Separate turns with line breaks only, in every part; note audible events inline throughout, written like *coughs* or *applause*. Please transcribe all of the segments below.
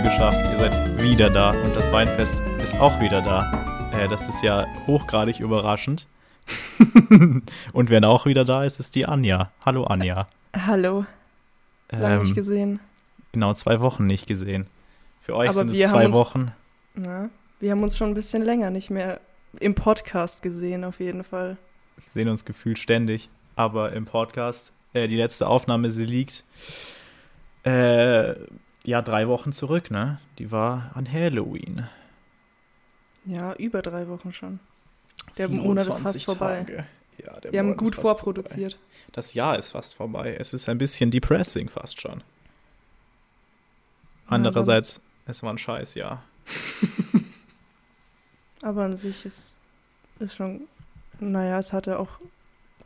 wieder geschafft. Ihr seid wieder da und das Weinfest ist auch wieder da. Äh, das ist ja hochgradig überraschend. *laughs* und wer auch wieder da ist, ist die Anja. Hallo Anja.
Hallo. Lange
Ähm,
nicht gesehen.
Genau, zwei Wochen nicht gesehen. Für euch
Aber
sind es
wir haben
zwei
uns-
Wochen.
Na, wir haben uns schon ein bisschen länger nicht mehr im Podcast gesehen, auf jeden Fall.
Wir sehen uns gefühlt ständig, aber im Podcast, äh, die letzte Aufnahme, sie liegt äh, ja drei Wochen zurück, ne? Die war an Halloween.
Ja, über drei Wochen schon. Der Monat ist fast
24
vorbei.
Tage. Ja, der
Wir haben
Monat
gut
ist fast
vorproduziert.
Vorbei. Das Jahr ist fast vorbei. Es ist ein bisschen depressing fast schon. Andererseits, es war ein scheiß Jahr. *laughs*
Aber an sich ist, ist schon, naja, es hatte auch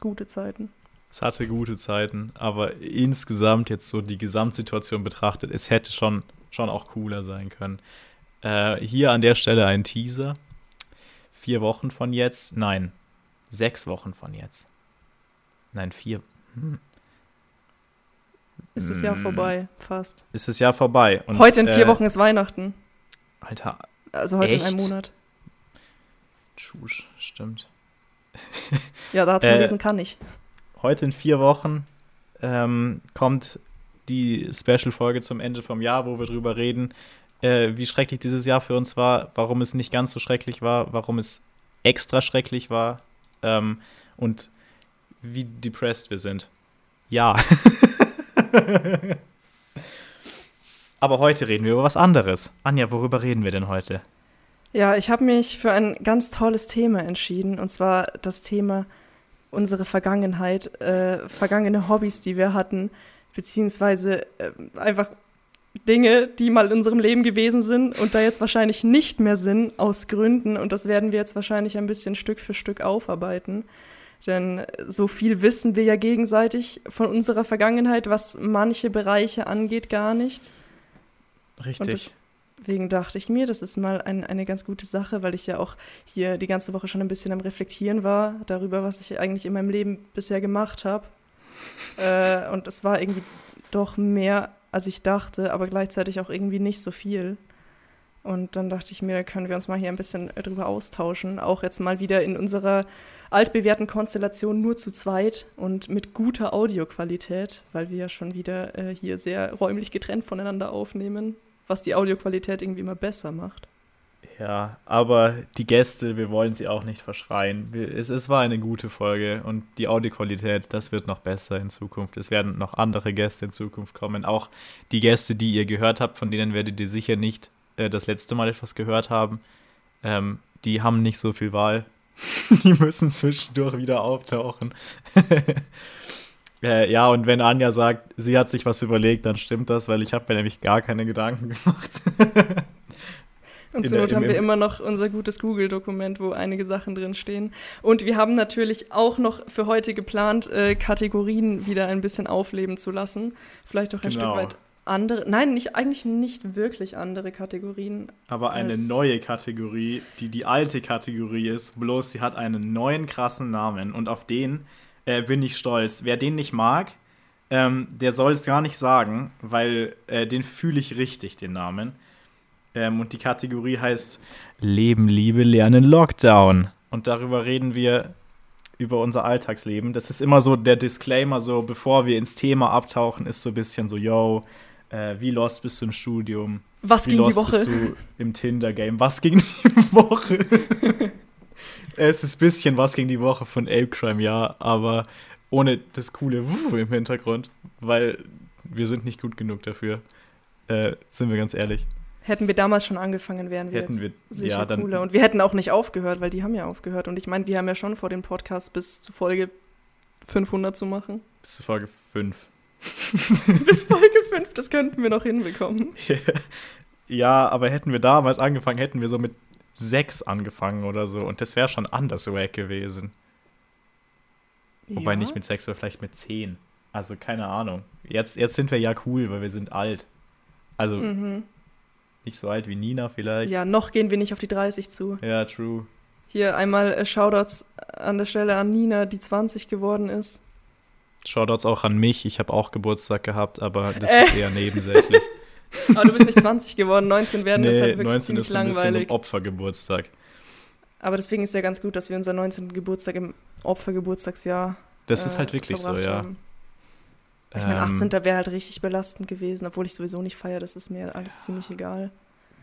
gute Zeiten.
Es hatte gute Zeiten, aber insgesamt jetzt so die Gesamtsituation betrachtet, es hätte schon, schon auch cooler sein können. Äh, hier an der Stelle ein Teaser. Vier Wochen von jetzt, nein, sechs Wochen von jetzt. Nein, vier. Hm.
Ist das Jahr
Mm.
vorbei, fast.
Ist das Jahr vorbei. Und,
heute in vier
äh,
Wochen ist Weihnachten.
Alter,
Also heute in einem
echt?
Monat.
Tschusch, stimmt.
Ja, da
Äh,
lesen kann ich.
Heute in vier Wochen ähm, kommt die Special-Folge zum Ende vom Jahr, wo wir drüber reden, äh, wie schrecklich dieses Jahr für uns war, warum es nicht ganz so schrecklich war, warum es extra schrecklich war ähm, und wie depressed wir sind. Ja. *laughs* Aber heute reden wir über was anderes. Anja, worüber reden wir denn heute?
Ja, ich habe mich für ein ganz tolles Thema entschieden, und zwar das Thema unsere Vergangenheit, äh, vergangene Hobbys, die wir hatten, beziehungsweise äh, einfach Dinge, die mal in unserem Leben gewesen sind und da jetzt wahrscheinlich nicht mehr sind, aus Gründen. Und das werden wir jetzt wahrscheinlich ein bisschen Stück für Stück aufarbeiten. Denn so viel wissen wir ja gegenseitig von unserer Vergangenheit, was manche Bereiche angeht, gar nicht. Und
Richtig.
Deswegen dachte ich mir, das ist mal ein, eine ganz gute Sache, weil ich ja auch hier die ganze Woche schon ein bisschen am Reflektieren war darüber, was ich eigentlich in meinem Leben bisher gemacht habe. *laughs* äh, und es war irgendwie doch mehr, als ich dachte, aber gleichzeitig auch irgendwie nicht so viel. Und dann dachte ich mir, können wir uns mal hier ein bisschen drüber austauschen. Auch jetzt mal wieder in unserer altbewährten Konstellation nur zu zweit und mit guter Audioqualität, weil wir ja schon wieder äh, hier sehr räumlich getrennt voneinander aufnehmen, was die Audioqualität irgendwie immer besser macht.
Ja, aber die Gäste, wir wollen sie auch nicht verschreien. Es, es war eine gute Folge und die Audioqualität, das wird noch besser in Zukunft. Es werden noch andere Gäste in Zukunft kommen. Auch die Gäste, die ihr gehört habt, von denen werdet ihr sicher nicht äh, das letzte Mal etwas gehört haben. Ähm, die haben nicht so viel Wahl. *laughs* die müssen zwischendurch wieder auftauchen. *laughs* äh, ja, und wenn Anja sagt, sie hat sich was überlegt, dann stimmt das, weil ich habe mir nämlich gar keine Gedanken *laughs* gemacht.
Und zur Not haben wir
im-
immer noch unser gutes Google-Dokument, wo einige Sachen drin stehen. Und wir haben natürlich auch noch für heute geplant, äh, Kategorien wieder ein bisschen aufleben zu lassen. Vielleicht auch ein
Genau.
Stück weit andere. Nein, nicht, eigentlich nicht wirklich andere Kategorien.
Aber eine neue Kategorie, die die alte Kategorie ist, bloß sie hat einen neuen krassen Namen und auf den äh, bin ich stolz. Wer den nicht mag, ähm, der soll es gar nicht sagen, weil äh, den fühle ich richtig, den Namen. Ähm, und die Kategorie heißt Leben, Liebe, Lernen, Lockdown. Und darüber reden wir über unser Alltagsleben. Das ist immer so der Disclaimer, so bevor wir ins Thema abtauchen, ist so ein bisschen so, yo, äh, wie lost bist du im Studium?
Was
Wie
ging die Woche?
bist du im Tinder-Game? Was ging die *laughs* Woche? *laughs* es ist ein bisschen was ging die Woche von Ape Crime, ja, aber ohne das coole Wuh im Hintergrund, weil wir sind nicht gut genug dafür. Äh, sind wir ganz ehrlich.
Hätten wir damals schon angefangen, wären wir
Hätten
jetzt
wir-
sicher
ja, dann-
cooler. Und wir hätten auch nicht aufgehört, weil die haben ja aufgehört. Und ich meine, wir haben ja schon vor, den Podcast bis zu Folge 500 zu machen.
Bis zur Folge 5. *laughs*
bis Folge 5, das könnten wir noch hinbekommen. *laughs*
ja, aber hätten wir damals angefangen, hätten wir so mit 6 angefangen oder so. Und das wäre schon anders wack gewesen. Wobei
Ja.
nicht mit 6, aber vielleicht mit 10. Also keine Ahnung. Jetzt, jetzt sind wir ja cool, weil wir sind alt. Also
Mhm.
nicht so alt wie Nina vielleicht.
Ja, noch gehen wir nicht auf die 30 zu.
Ja, true.
Hier einmal äh, Shoutouts an der Stelle an Nina, die 20 geworden ist.
Shoutouts auch an mich. Ich habe auch Geburtstag gehabt, aber das
Äh.
ist eher nebensächlich. *laughs*
Aber du bist nicht 20 geworden, 19 werden,
nee,
das ist halt wirklich
19
ziemlich
ist ein bisschen
langweilig.
so Opfergeburtstag.
Aber deswegen ist ja ganz gut, dass wir unseren 19. Geburtstag im Opfergeburtstagsjahr
Das ist
äh,
halt wirklich so, ja.
haben. Ich meine,
Ähm,
18. wäre halt richtig belastend gewesen, obwohl ich sowieso nicht feiere, das ist mir alles ziemlich egal.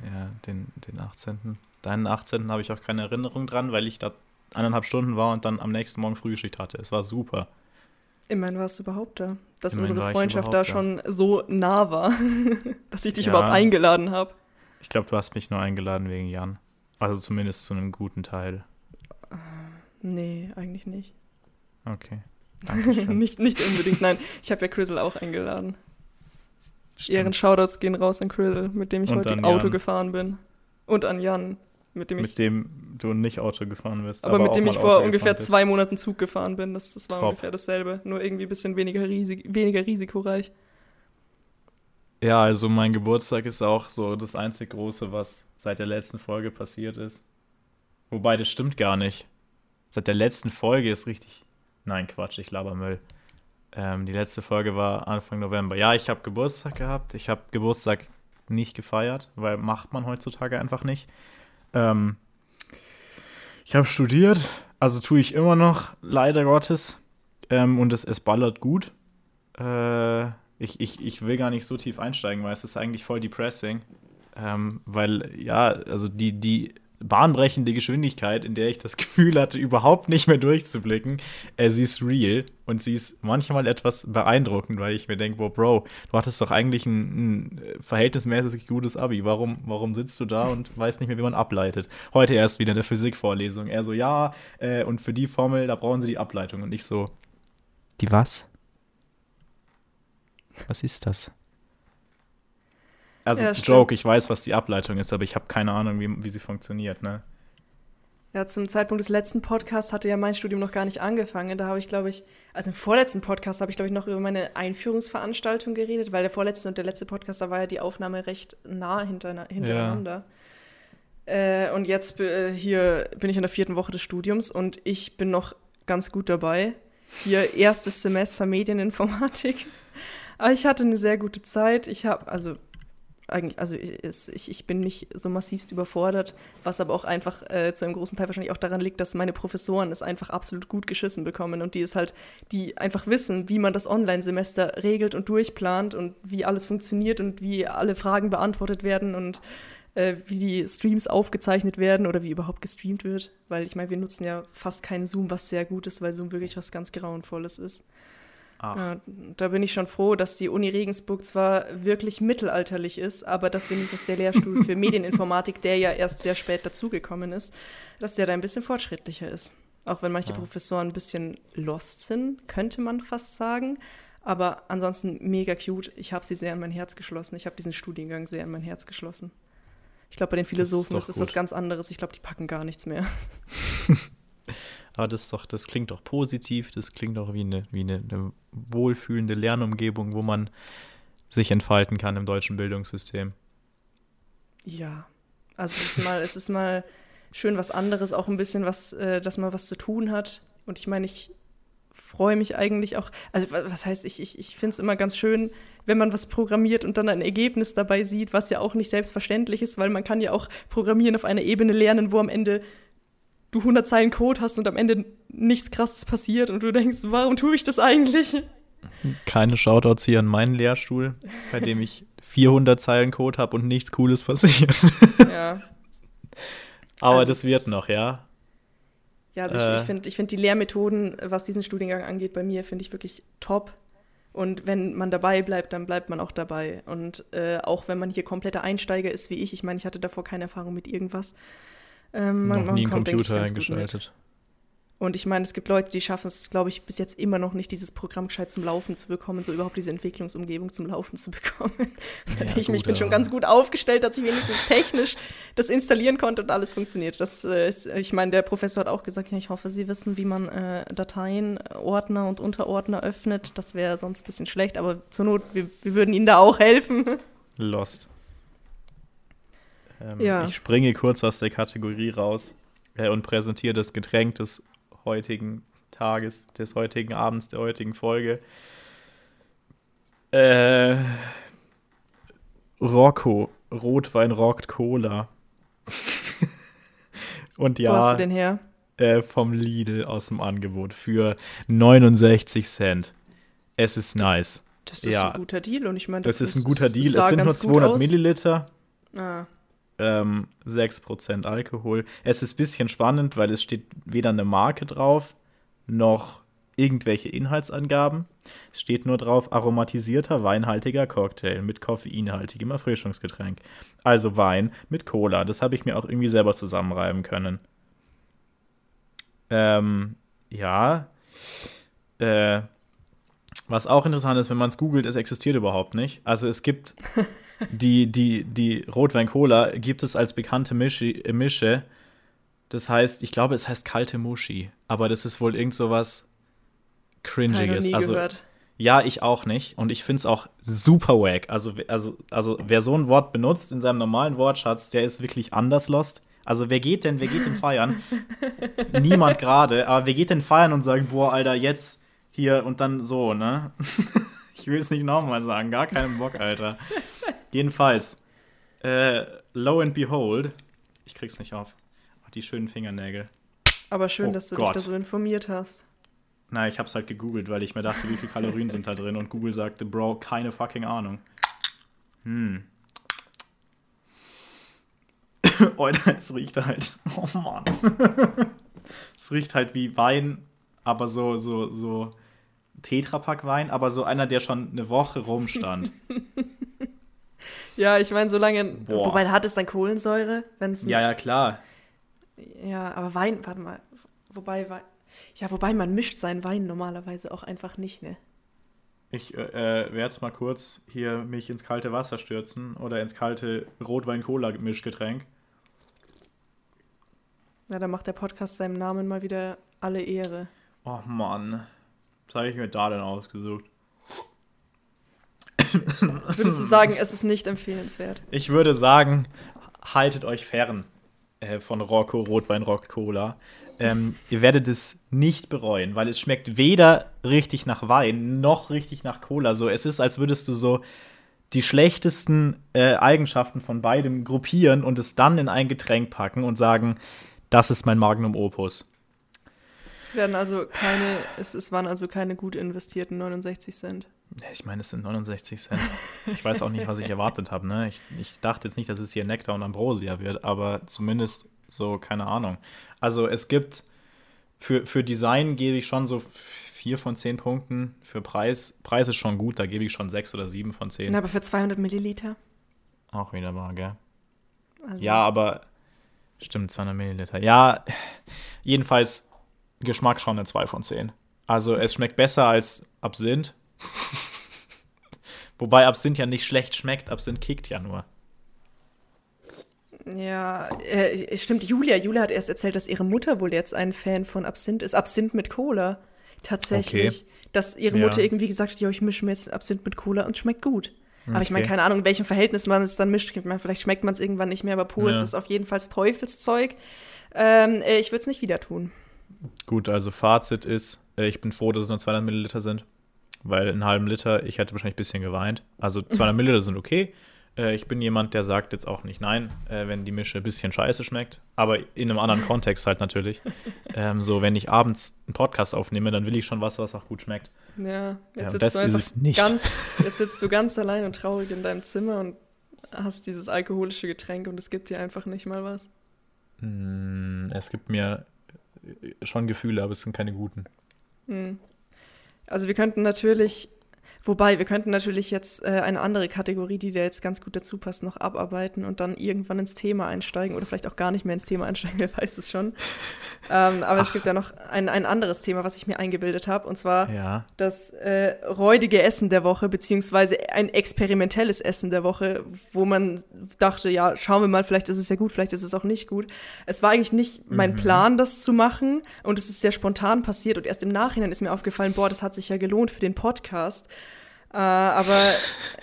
Ja, den, den 18. Deinen 18. habe ich auch keine Erinnerung dran, weil ich da eineinhalb Stunden war und dann am nächsten Morgen Frühschicht hatte. Es war super.
Immerhin warst du überhaupt da. Dass
Immerhin
unsere Freundschaft da schon so nah war, *laughs* dass ich dich
Ja.
überhaupt eingeladen habe.
Ich glaube, du hast mich nur eingeladen wegen Jan. Also zumindest zu einem guten Teil.
Nee, eigentlich nicht.
Okay. *laughs*
Nicht. Nicht unbedingt, nein. Ich habe ja Chrisel auch eingeladen.
Stimmt.
Ihren Shoutouts gehen raus an Chrisel, mit dem ich
Und
heute Auto
Jan.
gefahren bin. Und an Jan, mit dem ich
Mit dem du nicht Auto gefahren bist.
aber, mit
auch
dem ich vor ungefähr zwei Monaten Zug gefahren bin. Das, das war
Top.
ungefähr dasselbe. Nur irgendwie ein bisschen weniger, risik weniger risikoreich.
Ja, also mein Geburtstag ist auch so das einzig Große, was seit der letzten Folge passiert ist. Wobei, das stimmt gar nicht. Seit der letzten Folge ist richtig. Nein, Quatsch, ich laber Müll. Ähm, die letzte Folge war Anfang November. Ja, ich habe Geburtstag gehabt. Ich habe Geburtstag nicht gefeiert, weil macht man heutzutage einfach nicht. Ähm, ich habe studiert, also tue ich immer noch, leider Gottes. Ähm, und es, es ballert gut. Äh, ich, ich, ich will gar nicht so tief einsteigen, weil es ist eigentlich voll depressing. Ähm, weil, ja, also die, die bahnbrechende Geschwindigkeit, in der ich das *laughs* Gefühl hatte, überhaupt nicht mehr durchzublicken, äh, sie ist real und sie ist manchmal etwas beeindruckend, weil ich mir denke, wow, Bro, du hattest doch eigentlich ein, ein verhältnismäßig gutes Abi. Warum, warum sitzt du da und *laughs* weißt nicht mehr, wie man ableitet? Heute erst wieder in der Physikvorlesung. Er so, ja, äh, und für die Formel, da brauchen sie die Ableitung. Und ich so, die was? Was ist das? Also,
Ja.
Joke, ich weiß, was die Ableitung ist, aber ich habe keine Ahnung, wie, wie sie funktioniert, ne?
Ja, zum Zeitpunkt des letzten Podcasts hatte ja mein Studium noch gar nicht angefangen. Da habe ich, glaube ich, also im vorletzten Podcast habe ich, glaube ich, noch über meine Einführungsveranstaltung geredet, weil der vorletzte und der letzte Podcast, da war ja die Aufnahme recht nah hinter, hintereinander. Äh, und jetzt äh, hier bin ich in der vierten Woche des Studiums und ich bin noch ganz gut dabei. Hier erstes Semester Medieninformatik. Aber ich hatte eine sehr gute Zeit. Ich habe, also eigentlich, also ich, ich bin nicht so massivst überfordert, was aber auch einfach äh, zu einem großen Teil wahrscheinlich auch daran liegt, dass meine Professoren es einfach absolut gut geschissen bekommen und die es halt, die einfach wissen, wie man das Online-Semester regelt und durchplant und wie alles funktioniert und wie alle Fragen beantwortet werden und äh, wie die Streams aufgezeichnet werden oder wie überhaupt gestreamt wird. Weil ich meine, wir nutzen ja fast keinen Zoom, was sehr gut ist, weil Zoom wirklich was ganz Grauenvolles ist.
Ach,
da bin ich schon froh, dass die Uni Regensburg zwar wirklich mittelalterlich ist, aber dass wenigstens der Lehrstuhl für *laughs* Medieninformatik, der ja erst sehr spät dazugekommen ist, dass der da ein bisschen fortschrittlicher ist. Auch wenn manche
Ja.
Professoren ein bisschen lost sind, könnte man fast sagen. Aber ansonsten mega cute. Ich habe sie sehr an mein Herz geschlossen. Ich habe diesen Studiengang sehr an mein Herz geschlossen. Ich glaube, bei den Philosophen
doch
ist es was ganz anderes. Ich glaube, die packen gar nichts mehr. *laughs*
aber das doch, das klingt doch positiv, das klingt doch wie eine, wie eine, eine wohlfühlende Lernumgebung, wo man sich entfalten kann im deutschen Bildungssystem.
Ja, also es ist mal, es ist mal schön was anderes, auch ein bisschen was, äh, dass man was zu tun hat. Und ich meine, ich freue mich eigentlich auch, also wa- was heißt, ich, ich, ich finde es immer ganz schön, wenn man was programmiert und dann ein Ergebnis dabei sieht, was ja auch nicht selbstverständlich ist, weil man kann ja auch Programmieren auf einer Ebene lernen, wo am Ende du 100 Zeilen Code hast und am Ende nichts Krasses passiert und du denkst, warum tue ich das eigentlich?
Keine Shoutouts hier an meinen Lehrstuhl, bei dem ich 400 Zeilen Code habe und nichts Cooles passiert.
Ja, *laughs*
Aber
Also
das wird noch, ja.
Ja, also ich,
Äh.
ich finde ich find die Lehrmethoden, was diesen Studiengang angeht, bei mir finde ich wirklich top. Und wenn man dabei bleibt, dann bleibt man auch dabei. Und äh, auch wenn man hier kompletter Einsteiger ist wie ich, ich meine, ich hatte davor keine Erfahrung mit irgendwas. Ähm, man,
noch
man
nie einen Computer eingeschaltet.
Und ich meine, es gibt Leute, die schaffen es, glaube ich, bis jetzt immer noch nicht, dieses Programm gescheit zum Laufen zu bekommen, so überhaupt diese Entwicklungsumgebung zum Laufen zu *laughs* bekommen. Da
Ja,
ich
gut,
bin schon ganz gut aufgestellt, dass ich wenigstens technisch das installieren konnte und alles funktioniert. Das äh, ist, ich meine, der Professor hat auch gesagt, ja, ich hoffe, Sie wissen, wie man äh, Dateien, äh, Ordner und Unterordner öffnet. Das wäre sonst ein bisschen schlecht, aber zur Not, wir, wir würden Ihnen da auch helfen. *laughs*
Lost. Ähm,
Ja.
Ich springe kurz aus der Kategorie raus äh, und präsentiere das Getränk des heutigen Tages, des heutigen Abends, der heutigen Folge. Äh, Rocco, Rotwein rockt Cola. *laughs* Und ja.
Wo hast du den her?
Äh, vom Lidl aus dem Angebot für 69 Cent. Es ist nice.
Das ist ja. ein guter Deal und ich meine,
das, das ist ein guter Deal. Es sind nur 200 Milliliter.
Ah.
Ähm, 6% Alkohol. Es ist ein bisschen spannend, weil es steht weder eine Marke drauf, noch irgendwelche Inhaltsangaben. Es steht nur drauf, aromatisierter, weinhaltiger Cocktail mit koffeinhaltigem Erfrischungsgetränk. Also Wein mit Cola. Das habe ich mir auch irgendwie selber zusammenreiben können. Ähm, ja. Äh, was auch interessant ist, wenn man es googelt, es existiert überhaupt nicht. Also es gibt *laughs* die, die, die Rotwein-Cola gibt es als bekannte Mischi, Mische. Das heißt, ich glaube, es heißt kalte Muschi. Aber das ist wohl irgend so was Cringiges. Also, gehört. ja, ich auch nicht. Und ich finde es auch super wack. Also, also, also, wer so ein Wort benutzt in seinem normalen Wortschatz, der ist wirklich anders lost. Also, wer geht denn, wer geht denn feiern? *laughs* Niemand gerade, aber wer geht denn feiern und sagt, boah, Alter, jetzt hier und dann so, ne? *laughs* ich will es nicht nochmal sagen, gar keinen Bock, Alter. Jedenfalls, äh, lo and behold, ich krieg's nicht auf. Die schönen Fingernägel.
Aber schön, oh dass du Gott. dich da so informiert hast.
Na, ich hab's halt gegoogelt, weil ich mir dachte, wie viele Kalorien sind da drin und Google sagte, Bro, keine fucking Ahnung. Hm. *coughs* Oder es riecht halt. Oh Mann. *laughs* es riecht halt wie Wein, aber so, so, so Tetrapack-Wein, aber so einer, der schon eine Woche rumstand. *laughs*
ja, ich meine, solange. Boah. Wobei hat es dann Kohlensäure, wenn es.
Ja, ja, klar.
Ja, aber Wein, warte mal. Wobei, Wein. Ja, wobei man mischt seinen Wein normalerweise auch einfach nicht, ne?
Ich äh, werde jetzt mal kurz hier mich ins kalte Wasser stürzen oder ins kalte Rotwein-Cola-Mischgetränk.
Ja, da macht der Podcast seinem Namen mal wieder alle Ehre.
Oh Mann. Was habe ich mir da denn ausgesucht? *laughs*
Würdest du sagen, es ist nicht empfehlenswert?
Ich würde sagen, haltet euch fern äh, von Rocco Rotwein Rock Cola ähm, ihr werdet es nicht bereuen, weil es schmeckt weder richtig nach Wein noch richtig nach Cola. So, es ist, als würdest du so die schlechtesten äh, Eigenschaften von beidem gruppieren und es dann in ein Getränk packen und sagen, das ist mein Magnum Opus.
Es werden also keine, es, es waren also keine gut investierten 69 Cent.
Ich meine, es sind 69 Cent. Ich weiß auch nicht, was ich erwartet habe. Ne? Ich, ich dachte jetzt nicht, dass es hier Nektar und Ambrosia wird, aber zumindest so, keine Ahnung. Also es gibt, für, für Design gebe ich schon so vier von zehn Punkten. Für Preis, Preis ist schon gut, da gebe ich schon sechs oder sieben von zehn.
Na, aber für 200 Milliliter?
Auch wieder wahr, gell? Also. Ja, aber stimmt, 200 Milliliter. Ja, jedenfalls Geschmack schon eine 2 von 10. Also es schmeckt besser als Absinth. *laughs* Wobei Absinth ja nicht schlecht schmeckt, Absinth kickt ja nur.
Ja, äh, stimmt, Julia. Julia hat erst erzählt, dass ihre Mutter wohl jetzt ein Fan von Absinth ist. Absinth mit Cola. Tatsächlich. Okay. Dass ihre Mutter ja. irgendwie gesagt hat, ja, ich mische mir jetzt Absinth mit Cola und schmeckt gut. Okay. Aber ich meine, keine Ahnung, in welchem Verhältnis man es dann mischt. Vielleicht schmeckt man es irgendwann nicht mehr, aber pur ja. ist es auf jeden Fall Teufelszeug. Ähm, äh, ich würde es nicht wieder tun.
Gut, also Fazit ist, äh, ich bin froh, dass es nur 200 Milliliter sind. Weil einen halben Liter, ich hätte wahrscheinlich ein bisschen geweint. Also *laughs* 200 Milliliter sind okay. Äh, ich bin jemand, der sagt jetzt auch nicht nein, äh, wenn die Mische ein bisschen scheiße schmeckt. Aber in einem anderen Kontext halt natürlich. *laughs* Ähm, so, wenn ich abends einen Podcast aufnehme, dann will ich schon was, was auch gut schmeckt.
Ja, jetzt, ähm, sitzt, du einfach Ganz, *laughs* jetzt sitzt du ganz allein und traurig in deinem Zimmer und hast dieses alkoholische Getränk und es gibt dir einfach nicht mal was.
Mm, es gibt mir schon Gefühle, aber es sind keine guten.
Hm. Also wir könnten natürlich Wobei, wir könnten natürlich jetzt äh, eine andere Kategorie, die da jetzt ganz gut dazu passt, noch abarbeiten und dann irgendwann ins Thema einsteigen oder vielleicht auch gar nicht mehr ins Thema einsteigen, *laughs* wer weiß es schon. ähm, aber Ach. es gibt ja noch ein, ein anderes Thema, was ich mir eingebildet habe, und zwar ja. das äh, räudige Essen der Woche, beziehungsweise ein experimentelles Essen der Woche, wo man dachte, ja, schauen wir mal, vielleicht ist es ja gut, vielleicht ist es auch nicht gut. Es war eigentlich nicht mein mhm. Plan, das zu machen und es ist sehr spontan passiert und erst im Nachhinein ist mir aufgefallen, boah, das hat sich ja gelohnt für den Podcast. Äh, aber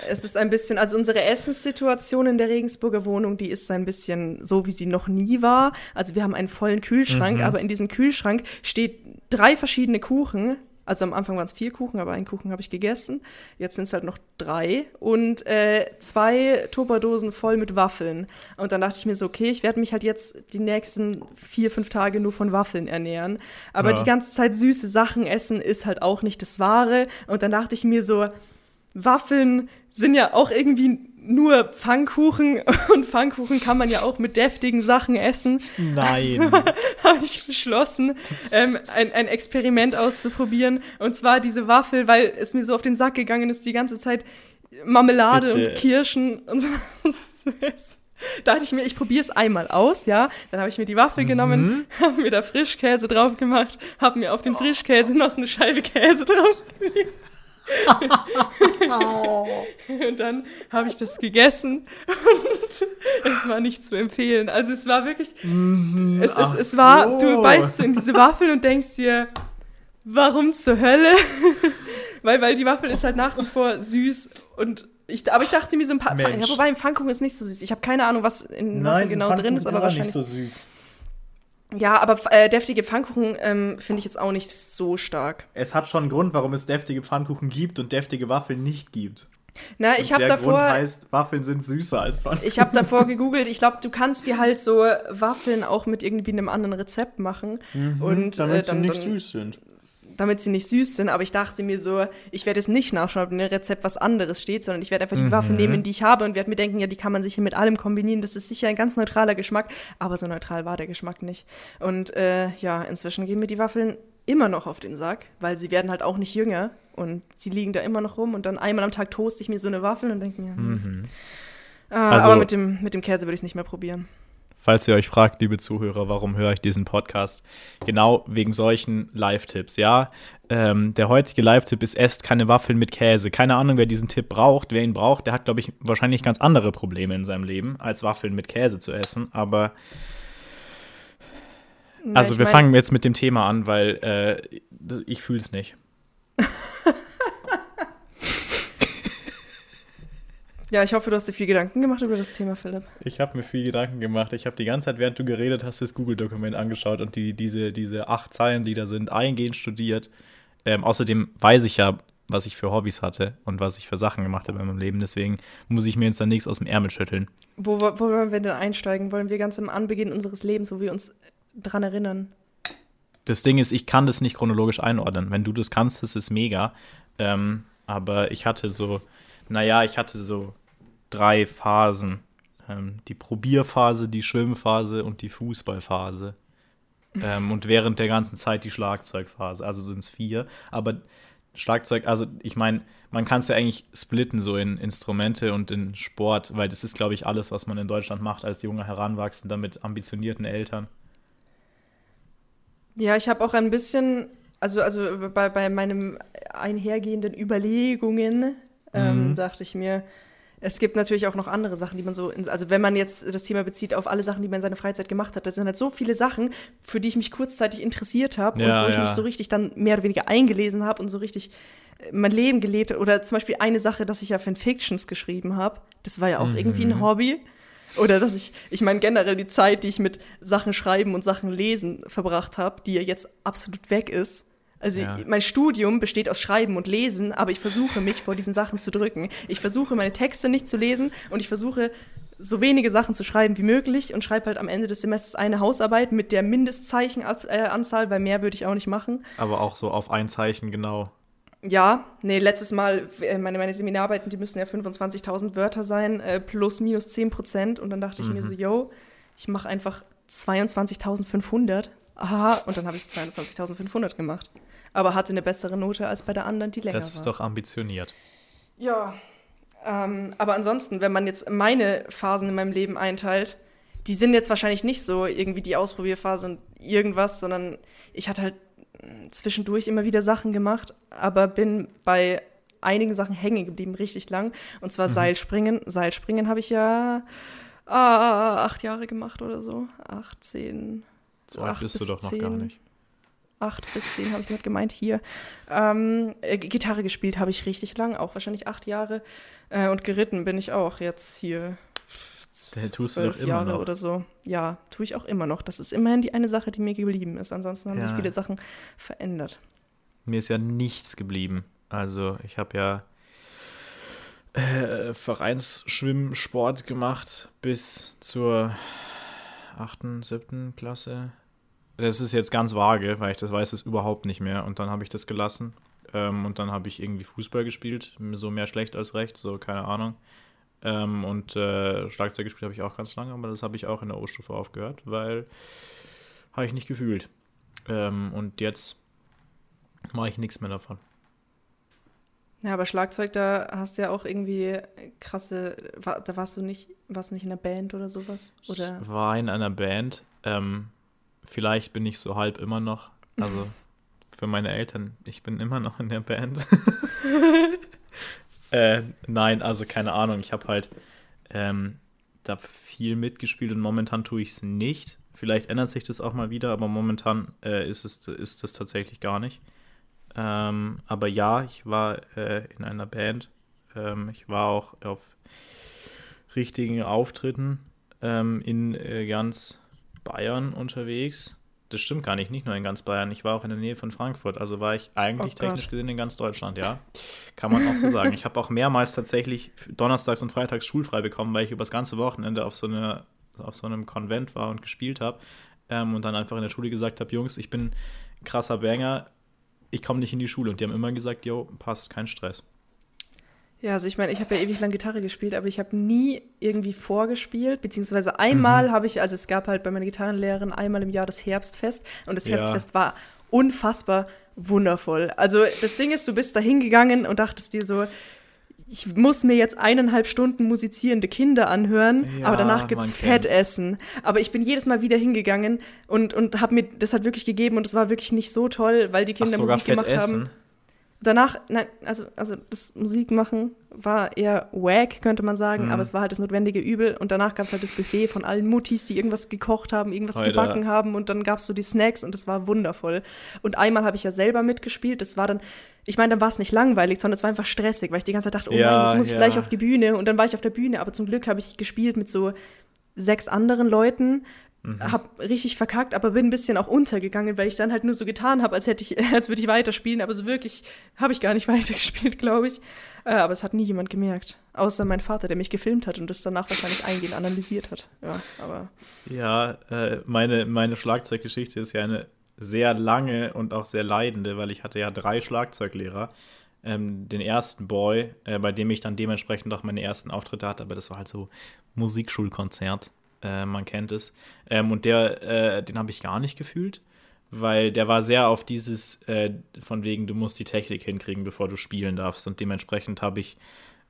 es ist ein bisschen, also unsere Essenssituation in der Regensburger Wohnung, die ist ein bisschen so, wie sie noch nie war. Also wir haben einen vollen Kühlschrank, mhm. aber in diesem Kühlschrank steht drei verschiedene Kuchen, Also am Anfang waren es vier Kuchen, aber einen Kuchen habe ich gegessen. Jetzt sind es halt noch drei und äh, zwei Tupperdosen voll mit Waffeln. Und dann dachte ich mir so, okay, ich werde mich halt jetzt die nächsten vier, fünf Tage nur von Waffeln ernähren. Aber
Ja.
die ganze Zeit süße Sachen essen ist halt auch nicht das Wahre. Und dann dachte ich mir so, Waffeln sind ja auch irgendwie nur Pfannkuchen *laughs* und Pfannkuchen kann man ja auch mit deftigen Sachen essen.
Nein. *laughs*
habe ich beschlossen, ähm, ein, ein Experiment auszuprobieren. Und zwar diese Waffel, weil es mir so auf den Sack gegangen ist, die ganze Zeit Marmelade
Bitte.
und Kirschen und *laughs* sowas zu essen. Da dachte ich mir, ich probiere es einmal aus, ja. Dann habe ich mir die Waffel genommen, habe mir da Frischkäse drauf gemacht, habe mir auf den Frischkäse noch eine Scheibe Käse drauf *laughs* Und dann habe ich das gegessen und es war nicht zu empfehlen. Also es war wirklich, es, es,
ach
es war,
so.
du beißt in diese Waffel und denkst dir, warum zur Hölle? *laughs* weil, weil die Waffel ist halt nach wie vor süß und ich, aber ich dachte mir so ein paar, ja, wobei im Pfannkuchen ist nicht so süß. Ich habe keine Ahnung, was in Waffeln genau drin ist, aber wahrscheinlich.
nicht so süß.
Ja, aber äh, deftige Pfannkuchen ähm, finde ich jetzt auch nicht so stark.
Es hat schon einen Grund, warum es deftige Pfannkuchen gibt und deftige Waffeln nicht gibt.
Na, ich habe
der
davor,
Grund heißt, Waffeln sind süßer als Pfannkuchen.
ich habe davor *laughs* gegoogelt. Ich glaube, du kannst dir halt so Waffeln auch mit irgendwie einem anderen Rezept machen und äh, dann, dann,
süß sind.
Damit sie nicht süß sind. Aber ich dachte mir so, ich werde jetzt nicht nachschauen, ob in dem Rezept was anderes steht, sondern ich werde einfach die Waffeln nehmen, die ich habe und werde mir denken, ja, die kann man sicher mit allem kombinieren. Das ist sicher ein ganz neutraler Geschmack, aber so neutral war der Geschmack nicht. Und äh, ja, inzwischen gehen mir die Waffeln immer noch auf den Sack, weil sie werden halt auch nicht jünger und sie liegen da immer noch rum und dann einmal am Tag toaste ich mir so eine Waffel und denke mir, hm. Ah,
Also-
aber mit dem, mit dem Käse würde ich es nicht mehr probieren.
Falls ihr euch fragt, liebe Zuhörer, warum höre ich diesen Podcast? Genau wegen solchen Live-Tipps, ja. Ähm, der heutige Live-Tipp ist, esst keine Waffeln mit Käse. Keine Ahnung, wer diesen Tipp braucht. Wer ihn braucht, der hat, glaube ich, wahrscheinlich ganz andere Probleme in seinem Leben, als Waffeln mit Käse zu essen. Aber, also
ich
wir
mein-
fangen jetzt mit dem Thema an, weil äh, ich fühle es nicht. *laughs*
Ja, ich hoffe, du hast dir viel Gedanken gemacht über das Thema, Philipp.
Ich habe mir viel Gedanken gemacht. Ich habe die ganze Zeit, während du geredet hast, das Google-Dokument angeschaut und die, diese, diese acht Zeilen, die da sind, eingehend studiert. Ähm, außerdem weiß ich ja, was ich für Hobbys hatte und was ich für Sachen gemacht habe in meinem Leben. Deswegen muss ich mir jetzt dann nichts aus dem Ärmel schütteln.
Wo, wo wollen wir denn einsteigen? Wollen wir ganz am Anbeginn unseres Lebens, wo wir uns dran erinnern?
Das Ding ist, ich kann das nicht chronologisch einordnen. Wenn du das kannst, das ist mega. Ähm, aber ich hatte so, naja, ich hatte so drei Phasen. Ähm, die Probierphase, die Schwimmphase und die Fußballphase. Ähm, und während der ganzen Zeit die Schlagzeugphase. Also sind es vier. Aber Schlagzeug, also ich meine, man kann es ja eigentlich splitten so in Instrumente und in Sport, weil das ist, glaube ich, alles, was man in Deutschland macht als junger Heranwachsender mit ambitionierten Eltern.
Ja, ich habe auch ein bisschen, also, also bei, bei meinen einhergehenden Überlegungen ähm, dachte ich mir, es gibt natürlich auch noch andere Sachen, die man so, in, also wenn man jetzt das Thema bezieht auf alle Sachen, die man in seiner Freizeit gemacht hat, das sind halt so viele Sachen, für die ich mich kurzzeitig interessiert habe
Ja,
und wo ich
ja.
mich so richtig dann mehr oder weniger eingelesen habe und so richtig äh, mein Leben gelebt habe. Oder zum Beispiel eine Sache, dass ich ja Fanfictions geschrieben habe, das war ja auch irgendwie ein Hobby. Oder dass ich, ich meine generell die Zeit, die ich mit Sachen schreiben und Sachen lesen verbracht habe, die ja jetzt absolut weg ist. Also
Ja.
mein Studium besteht aus Schreiben und Lesen, aber ich versuche mich vor diesen Sachen zu drücken. Ich versuche meine Texte nicht zu lesen und ich versuche so wenige Sachen zu schreiben wie möglich und schreibe halt am Ende des Semesters eine Hausarbeit mit der Mindestzeichenanzahl, weil mehr würde ich auch nicht machen.
Aber auch so auf ein Zeichen genau.
Ja, nee, letztes Mal, äh, meine, meine Seminararbeiten, die müssen ja 25.000 Wörter sein, äh, plus minus 10 Prozent. Und dann dachte ich mir so, yo, ich mache einfach 22.500. Aha, und dann habe ich 22.500 gemacht. Aber hatte eine bessere Note als bei der anderen, die länger
Das ist
war.
doch ambitioniert.
Ja, ähm, aber ansonsten, wenn man jetzt meine Phasen in meinem Leben einteilt, die sind jetzt wahrscheinlich nicht so irgendwie die Ausprobierphase und irgendwas, sondern ich hatte halt mh, zwischendurch immer wieder Sachen gemacht, aber bin bei einigen Sachen hängen geblieben, richtig lang. Und zwar Seilspringen. Seilspringen habe ich ja ah, acht Jahre gemacht oder so. Acht, zehn,
So
acht
bist du
bis
doch noch gar
zehn.
nicht.
acht bis zehn habe ich damit gemeint hier. Ähm, äh, Gitarre gespielt habe ich richtig lang, auch wahrscheinlich acht Jahre. Äh, und geritten bin ich auch jetzt hier
Der tust du
zwölf
doch immer
Jahre
noch.
oder so. Ja, tue ich auch immer noch. Das ist immerhin die eine Sache, die mir geblieben ist. Ansonsten haben
Ja.
sich viele Sachen verändert.
mir ist ja nichts geblieben. Also ich habe ja äh, Vereinsschwimmsport gemacht bis zur 8., 7. Klasse. Das ist jetzt ganz vage, weil ich das weiß es überhaupt nicht mehr. Und dann habe ich das gelassen. Ähm, und dann habe ich irgendwie Fußball gespielt. So mehr schlecht als recht, so keine Ahnung. Ähm, und äh, Schlagzeug gespielt habe ich auch ganz lange, aber das habe ich auch in der O-Stufe aufgehört, weil habe ich nicht gefühlt. Ähm, und jetzt mache ich nichts mehr davon.
Ja, aber Schlagzeug, da hast du ja auch irgendwie krasse, da warst du nicht, warst du nicht in einer Band oder sowas? Oder?
Ich war in einer Band. Ähm, vielleicht bin ich so halb immer noch. Also *laughs* für meine Eltern, ich bin immer noch in der Band. *laughs* äh, nein, also keine Ahnung. Ich habe halt ähm, da viel mitgespielt und momentan tue ich es nicht. Vielleicht ändert sich das auch mal wieder, aber momentan äh, ist es ist das tatsächlich gar nicht. Ähm, aber ja, ich war äh, in einer Band. Ähm, ich war auch auf richtigen Auftritten ähm, in äh, ganz Bayern unterwegs. Das stimmt gar nicht, nicht nur in ganz Bayern. Ich war auch in der Nähe von Frankfurt. Also war ich eigentlich oh technisch gesehen in ganz Deutschland, ja. Kann man auch so sagen. Ich habe auch mehrmals tatsächlich donnerstags und freitags schulfrei bekommen, weil ich über das ganze Wochenende auf so, eine, auf so einem Konvent war und gespielt habe. Ähm, und dann einfach in der Schule gesagt habe: Jungs, ich bin krasser Banger ich komme nicht in die Schule. Und die haben immer gesagt, jo, passt, kein Stress.
Ja, also ich meine, ich habe ja ewig lang Gitarre gespielt, aber ich habe nie irgendwie vorgespielt, beziehungsweise einmal mhm. habe ich, also es gab halt bei meiner Gitarrenlehrerin einmal im Jahr das Herbstfest und das Herbstfest ja. war unfassbar wundervoll. Also das Ding ist, du bist da hingegangen und dachtest dir so, ich muss mir jetzt eineinhalb Stunden musizierende Kinder anhören, ja, aber danach gibt's Fettessen. Aber ich bin jedes Mal wieder hingegangen und, und habe mir das halt wirklich gegeben und es war wirklich nicht so toll, weil die Kinder Ach, Musik gemacht haben. Danach, nein, also, also das Musikmachen war eher wack, könnte man sagen, mhm. aber es war halt das notwendige Übel. Und danach gab es halt das Buffet von allen Muttis, die irgendwas gekocht haben, irgendwas Alter. gebacken haben und dann gab es so die Snacks und es war wundervoll. Und einmal habe ich ja selber mitgespielt, das war dann, ich meine, dann war es nicht langweilig, sondern es war einfach stressig, weil ich die ganze Zeit dachte, oh ja, nein, jetzt muss ja. ich gleich auf die Bühne. Und dann war ich auf der Bühne, aber zum Glück habe ich gespielt mit so sechs anderen Leuten Mhm. Hab richtig verkackt, aber bin ein bisschen auch untergegangen, weil ich dann halt nur so getan habe, als hätte ich, *laughs* als würde ich weiterspielen, aber so wirklich habe ich gar nicht *laughs* weitergespielt, glaube ich. Äh, aber es hat nie jemand gemerkt. Außer mein Vater, der mich gefilmt hat und das danach wahrscheinlich eingehend analysiert hat. Ja, aber.
Ja, äh, meine, meine Schlagzeuggeschichte ist ja eine sehr lange und auch sehr leidende, weil ich hatte ja drei Schlagzeuglehrer. Ähm, den ersten Boy, äh, bei dem ich dann dementsprechend auch meine ersten Auftritte hatte, aber das war halt so Musikschulkonzert. Äh, man kennt es. Ähm, und der, äh, den habe ich gar nicht gefühlt, weil der war sehr auf dieses, äh, von wegen, du musst die Technik hinkriegen, bevor du spielen darfst. Und dementsprechend habe ich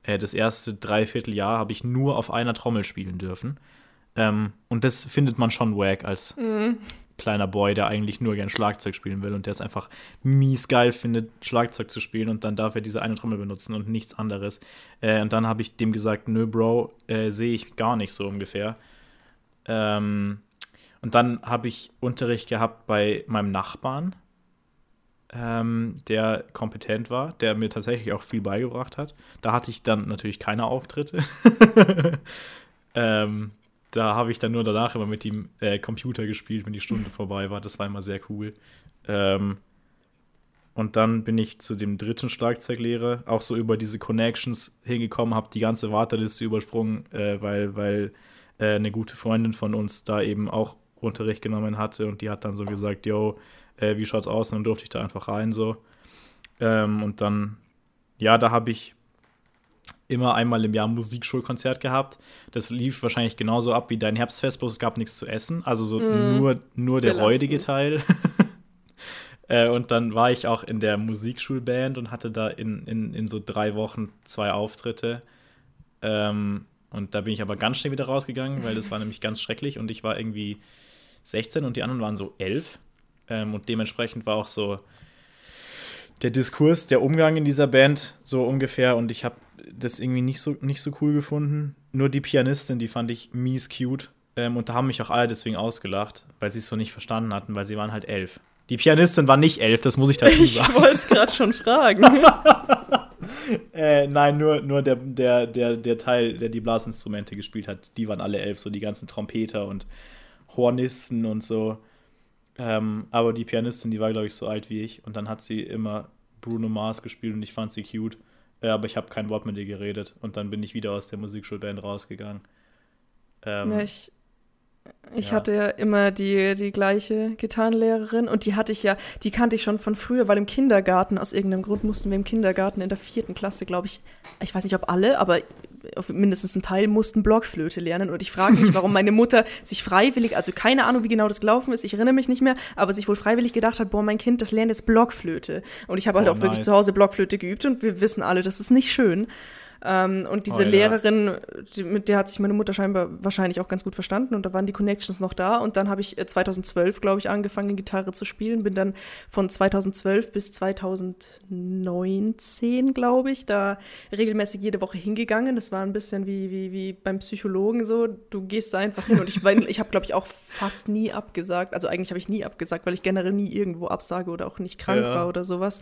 äh, das erste Dreivierteljahr habe ich nur auf einer Trommel spielen dürfen. Ähm, und das findet man schon wack als mhm. kleiner Boy, der eigentlich nur gern Schlagzeug spielen will und der es einfach mies geil findet, Schlagzeug zu spielen und dann darf er diese eine Trommel benutzen und nichts anderes. Äh, und dann habe ich dem gesagt, nö, Bro, äh, sehe ich gar nicht so ungefähr. Ähm, und dann habe ich Unterricht gehabt bei meinem Nachbarn, ähm, der kompetent war, der mir tatsächlich auch viel beigebracht hat. Da hatte ich dann natürlich keine Auftritte. *laughs* ähm, da habe ich dann nur danach immer mit dem äh, Computer gespielt, wenn die Stunde vorbei war. Das war immer sehr cool. Ähm, und dann bin ich zu dem dritten Schlagzeuglehrer, auch so über diese Connections hingekommen, habe die ganze Warteliste übersprungen, äh, weil, weil äh, eine gute Freundin von uns da eben auch Unterricht genommen hatte und die hat dann so gesagt, yo, äh, wie schaut's aus? Und dann durfte ich da einfach rein so. Ähm, und dann, ja, da habe ich immer einmal im Jahr ein Musikschulkonzert gehabt. Das lief wahrscheinlich genauso ab wie dein Herbstfest, bloß es gab nichts zu essen. Also so mm, nur, nur der räudige Teil. *laughs* äh, und dann war ich auch in der Musikschulband und hatte da in, in, in so drei Wochen zwei Auftritte. Ähm, und da bin ich aber ganz schnell wieder rausgegangen, weil das war nämlich ganz schrecklich und ich war irgendwie 16 und die anderen waren so 11. Ähm, und dementsprechend war auch so der Diskurs, der Umgang in dieser Band so ungefähr und ich habe das irgendwie nicht so, nicht so cool gefunden. Nur die Pianistin, die fand ich mies cute. Ähm, und da haben mich auch alle deswegen ausgelacht, weil sie es so nicht verstanden hatten, weil sie waren halt elf. Die Pianistin war nicht elf, das muss ich dazu *laughs* sagen.
Ich wollte es gerade schon fragen. *laughs*
äh, nein, nur, nur der, der, der, der Teil, der die Blasinstrumente gespielt hat, die waren alle elf, so die ganzen Trompeter und Hornisten und so. Ähm, aber die Pianistin, die war, glaube ich, so alt wie ich. Und dann hat sie immer Bruno Mars gespielt und ich fand sie cute. Äh, aber ich habe kein Wort mit ihr geredet. Und dann bin ich wieder aus der Musikschulband rausgegangen.
Ähm, ja, ich, ich ja. hatte ja immer die, die gleiche Gitarrenlehrerin und die hatte ich ja, die kannte ich schon von früher, weil im Kindergarten, aus irgendeinem Grund mussten wir im Kindergarten in der vierten Klasse, glaube ich, ich weiß nicht, ob alle, aber mindestens ein Teil mussten Blockflöte lernen. Und ich frage mich, warum meine Mutter *laughs* sich freiwillig, also keine Ahnung, wie genau das gelaufen ist, ich erinnere mich nicht mehr, aber sich wohl freiwillig gedacht hat, boah, mein Kind, das lernt jetzt Blockflöte. Und ich habe halt oh, auch nice. wirklich zu Hause Blockflöte geübt und wir wissen alle, das ist nicht schön. Ähm, und diese oh, ja. Lehrerin, die, mit der hat sich meine Mutter scheinbar wahrscheinlich auch ganz gut verstanden und da waren die Connections noch da. Und dann habe ich 2012, äh, glaube ich, angefangen, Gitarre zu spielen. Bin dann von 2012 bis 2019, glaube ich, da regelmäßig jede Woche hingegangen. Das war ein bisschen wie, wie, wie beim Psychologen so. Du gehst da einfach hin und ich, ich habe, glaube ich, auch fast nie abgesagt. Also eigentlich habe ich nie abgesagt, weil ich generell nie irgendwo absage oder auch nicht krank ja. war oder sowas.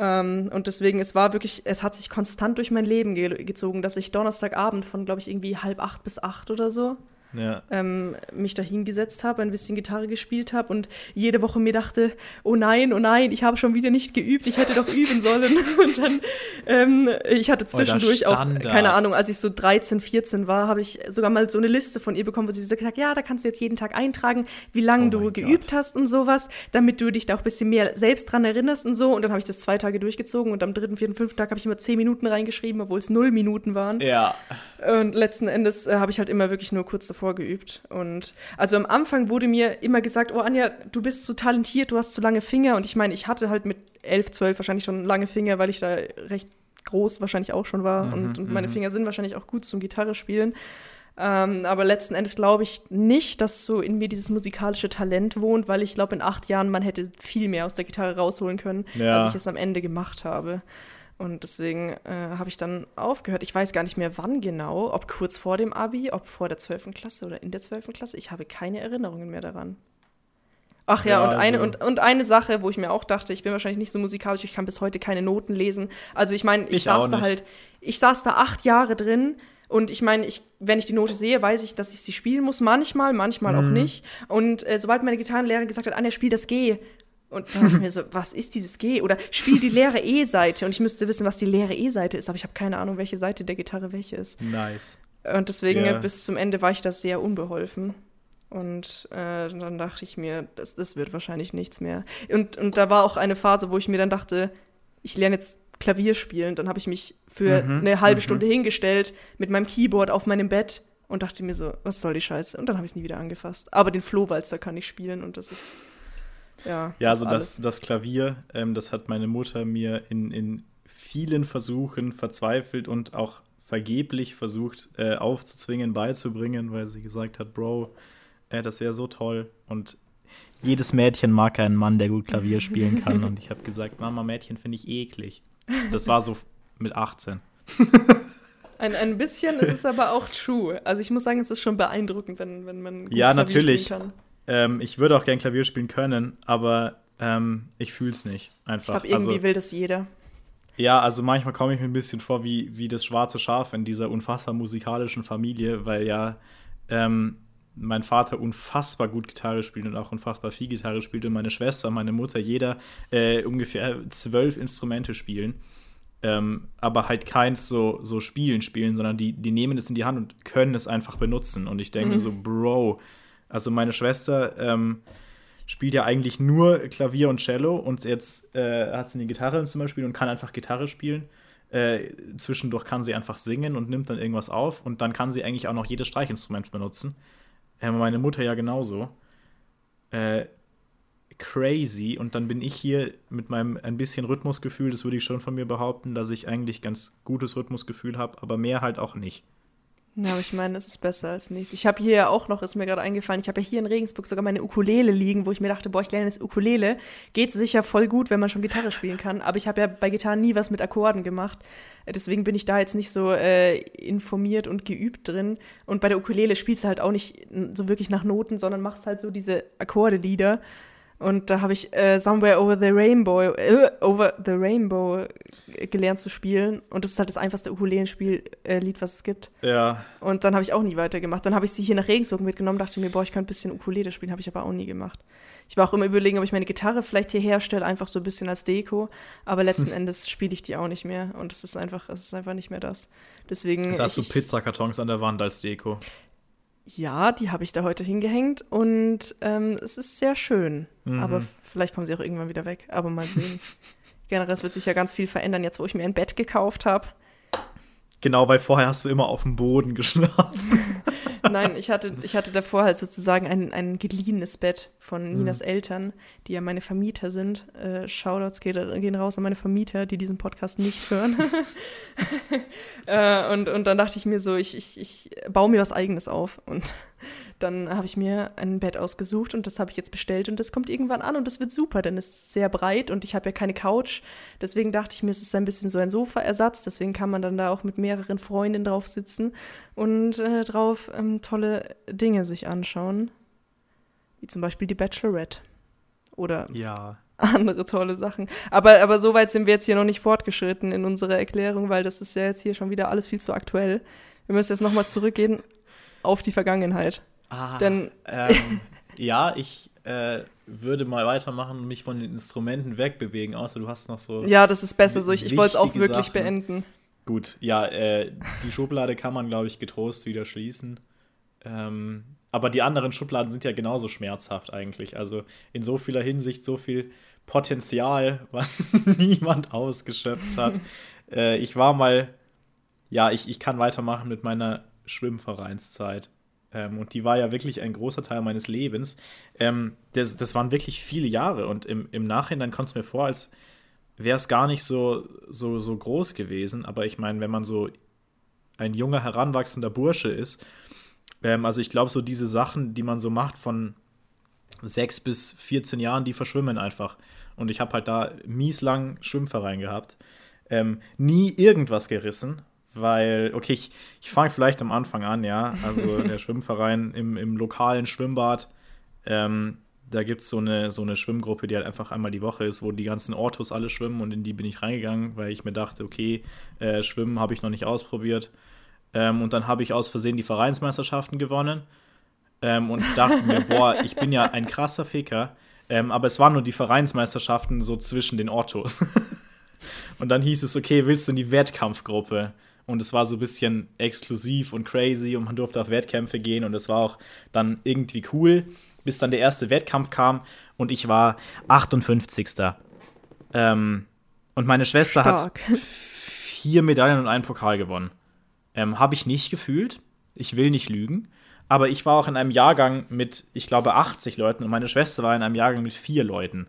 Ähm, und deswegen, es war wirklich, es hat sich konstant durch mein Leben ge gezogen, dass ich Donnerstagabend von, glaube ich, irgendwie halb acht bis acht oder so ja. ähm, mich da hingesetzt habe, ein bisschen Gitarre gespielt habe und jede Woche mir dachte, oh nein, oh nein, ich habe schon wieder nicht geübt, ich hätte doch *laughs* üben sollen. *laughs* und dann, ähm, ich hatte oh, zwischendurch auch, keine Ahnung, als ich so 13, 14 war, habe ich sogar mal so eine Liste von ihr bekommen, wo sie so gesagt ja, da kannst du jetzt jeden Tag eintragen, wie lange oh du geübt Gott. hast und sowas, damit du dich da auch ein bisschen mehr selbst dran erinnerst und so. Und dann habe ich das zwei Tage durchgezogen und am dritten, vierten, fünften Tag habe ich immer zehn Minuten reingeschrieben, obwohl es null Minuten waren.
Ja.
Und letzten Endes äh, habe ich halt immer wirklich nur kurz davor vorgeübt. Und also am Anfang wurde mir immer gesagt, oh Anja, du bist zu talentiert, du hast zu lange Finger. Und ich meine, ich hatte halt mit elf, zwölf wahrscheinlich schon lange Finger, weil ich da recht groß wahrscheinlich auch schon war. Mhm, und, und, meine mhm. Finger sind wahrscheinlich auch gut zum Gitarre spielen. Ähm, aber letzten Endes glaube ich nicht, dass so in mir dieses musikalische Talent wohnt, weil ich glaube, in acht Jahren man hätte viel mehr aus der Gitarre rausholen können, ja. als ich es am Ende gemacht habe. Und deswegen äh, habe ich dann aufgehört. Ich weiß gar nicht mehr, wann genau, ob kurz vor dem Abi, ob vor der 12. Klasse oder in der 12. Klasse. Ich habe keine Erinnerungen mehr daran. Ach ja, ja und, eine, also und, und eine Sache, wo ich mir auch dachte, ich bin wahrscheinlich nicht so musikalisch, ich kann bis heute keine Noten lesen. Also ich meine, ich, ich saß da halt, ich saß da acht Jahre drin und ich meine, ich, wenn ich die Note sehe, weiß ich, dass ich sie spielen muss. Manchmal, manchmal mhm. auch nicht. Und äh, sobald meine Gitarrenlehrerin gesagt hat, Anja, spiel das G, und dann dachte ich mir so, was ist dieses G? Oder spiel die leere E-Seite. Und ich müsste wissen, was die leere E-Seite ist, aber ich habe keine Ahnung, welche Seite der Gitarre welche ist.
Nice.
Und deswegen yeah. bis zum Ende war ich das sehr unbeholfen. Und äh, dann dachte ich mir, das, das wird wahrscheinlich nichts mehr. Und, und da war auch eine Phase, wo ich mir dann dachte, ich lerne jetzt Klavier spielen. Dann habe ich mich für mhm, eine halbe mhm. Stunde hingestellt mit meinem Keyboard auf meinem Bett und dachte mir so, was soll die Scheiße? Und dann habe ich es nie wieder angefasst. Aber den Flohwalzer kann ich spielen und das ist ja,
ja also das, das Klavier, ähm, das hat meine Mutter mir in, in vielen Versuchen verzweifelt und auch vergeblich versucht äh, aufzuzwingen, beizubringen, weil sie gesagt hat, Bro, äh, das wäre so toll. Und jedes Mädchen mag einen Mann, der gut Klavier spielen kann. und ich habe gesagt, Mama, Mädchen finde ich eklig. Das war so mit 18. *laughs*
Ein, ein bisschen ist es aber auch true. Also ich muss sagen, es ist schon beeindruckend, wenn, wenn man
gut ja, Klavier natürlich. spielen kann. Ähm, ich würde auch gern Klavier spielen können, aber ähm, ich fühle es nicht. Einfach. Ich
glaube, irgendwie also, will das jeder.
Ja, also manchmal komme ich mir ein bisschen vor wie, wie das schwarze Schaf in dieser unfassbar musikalischen Familie, weil ja ähm, mein Vater unfassbar gut Gitarre spielt und auch unfassbar viel Gitarre spielt und meine Schwester und meine Mutter jeder äh, ungefähr zwölf Instrumente spielen. Ähm, aber halt keins so, so spielen spielen, sondern die, die nehmen es in die Hand und können es einfach benutzen. Und ich denke mhm. so, Bro, also meine Schwester ähm, spielt ja eigentlich nur Klavier und Cello und jetzt äh, hat sie eine Gitarre im Zimmer spielen und kann einfach Gitarre spielen. Äh, zwischendurch kann sie einfach singen und nimmt dann irgendwas auf und dann kann sie eigentlich auch noch jedes Streichinstrument benutzen. Äh, meine Mutter ja genauso. Äh, crazy und dann bin ich hier mit meinem ein bisschen Rhythmusgefühl, das würde ich schon von mir behaupten, dass ich eigentlich ganz gutes Rhythmusgefühl habe, aber mehr halt auch nicht.
Ja, aber ich meine, es ist besser als nichts. Ich habe hier ja auch noch, ist mir gerade eingefallen, ich habe ja hier in Regensburg sogar meine Ukulele liegen, wo ich mir dachte, boah, ich lerne jetzt Ukulele. Geht sicher voll gut, wenn man schon Gitarre spielen kann. Aber ich habe ja bei Gitarren nie was mit Akkorden gemacht. Deswegen bin ich da jetzt nicht so äh, informiert und geübt drin. Und bei der Ukulele spielst du halt auch nicht so wirklich nach Noten, sondern machst halt so diese Akkorde-Lieder. Und da habe ich äh, Somewhere Over the Rainbow, äh, Over the Rainbow gelernt zu spielen. Und das ist halt das einfachste Ukulelen-Lied, äh, was es gibt.
Ja.
Und dann habe ich auch nie weitergemacht. Dann habe ich sie hier nach Regensburg mitgenommen, dachte mir, boah, ich kann ein bisschen Ukulele spielen, habe ich aber auch nie gemacht. Ich war auch immer überlegen, ob ich meine Gitarre vielleicht hier herstelle, einfach so ein bisschen als Deko. Aber letzten *laughs* Endes spiele ich die auch nicht mehr. Und es ist einfach, es ist einfach nicht mehr das. Deswegen.
Jetzt hast ich, du Pizzakartons an der Wand als Deko.
Ja, die habe ich da heute hingehängt und ähm, es ist sehr schön. Mhm. Aber vielleicht kommen sie auch irgendwann wieder weg. Aber mal sehen. *laughs* Generell, es wird sich ja ganz viel verändern, jetzt wo ich mir ein Bett gekauft habe.
Genau, weil vorher hast du immer auf dem Boden geschlafen. *laughs*
Nein, ich hatte, ich hatte davor halt sozusagen ein, ein geliehenes Bett von Ninas mhm. Eltern, die ja meine Vermieter sind. Äh, Shoutouts gehen raus an meine Vermieter, die diesen Podcast nicht hören. *laughs* äh, und, und dann dachte ich mir so, ich, ich, ich baue mir was Eigenes auf. Und dann habe ich mir ein Bett ausgesucht und das habe ich jetzt bestellt und das kommt irgendwann an und das wird super, denn es ist sehr breit und ich habe ja keine Couch. Deswegen dachte ich mir, es ist ein bisschen so ein Sofaersatz. Deswegen kann man dann da auch mit mehreren Freundinnen drauf sitzen und äh, drauf ähm, tolle Dinge sich anschauen. Wie zum Beispiel die Bachelorette. Oder
ja.
andere tolle Sachen. Aber, aber so weit sind wir jetzt hier noch nicht fortgeschritten in unserer Erklärung, weil das ist ja jetzt hier schon wieder alles viel zu aktuell. Wir müssen jetzt nochmal zurückgehen auf die Vergangenheit.
Ah, Denn ähm, *laughs* ja, ich äh, würde mal weitermachen und mich von den Instrumenten wegbewegen, außer du hast noch so.
Ja, das ist besser so. Ich, ich wollte es auch wirklich Sachen. beenden.
Gut, ja, äh, die Schublade kann man, glaube ich, getrost wieder schließen. Ähm, aber die anderen Schubladen sind ja genauso schmerzhaft eigentlich. Also in so vieler Hinsicht so viel Potenzial, *laughs* was niemand ausgeschöpft hat. *laughs* äh, ich war mal, ja, ich, ich kann weitermachen mit meiner Schwimmvereinszeit. Ähm, und die war ja wirklich ein großer Teil meines Lebens. Ähm, das, das waren wirklich viele Jahre. Und im, im Nachhinein kommt es mir vor, als wäre es gar nicht so, so, so groß gewesen. Aber ich meine, wenn man so ein junger, heranwachsender Bursche ist, ähm, also ich glaube, so diese Sachen, die man so macht von 6 bis 14 Jahren, die verschwimmen einfach. Und ich habe halt da mies lang Schwimmverein gehabt. Ähm, nie irgendwas gerissen, weil, okay, ich, ich fange vielleicht am Anfang an, ja. Also *laughs* der Schwimmverein im, im lokalen Schwimmbad, ähm, da gibt es so eine, so eine Schwimmgruppe, die halt einfach einmal die Woche ist, wo die ganzen Ortos alle schwimmen und in die bin ich reingegangen, weil ich mir dachte, okay, äh, Schwimmen habe ich noch nicht ausprobiert. Ähm, und dann habe ich aus Versehen die Vereinsmeisterschaften gewonnen ähm, und dachte mir, boah, ich bin ja ein krasser Ficker. Ähm, aber es waren nur die Vereinsmeisterschaften so zwischen den Ortos. *laughs* und dann hieß es, okay, willst du in die Wettkampfgruppe? Und es war so ein bisschen exklusiv und crazy und man durfte auf Wettkämpfe gehen und es war auch dann irgendwie cool, bis dann der erste Wettkampf kam und ich war 58. Ähm, und meine Schwester Stark. hat *laughs* vier Medaillen und einen Pokal gewonnen. Ähm, Habe ich nicht gefühlt. Ich will nicht lügen. Aber ich war auch in einem Jahrgang mit, ich glaube, 80 Leuten und meine Schwester war in einem Jahrgang mit vier Leuten.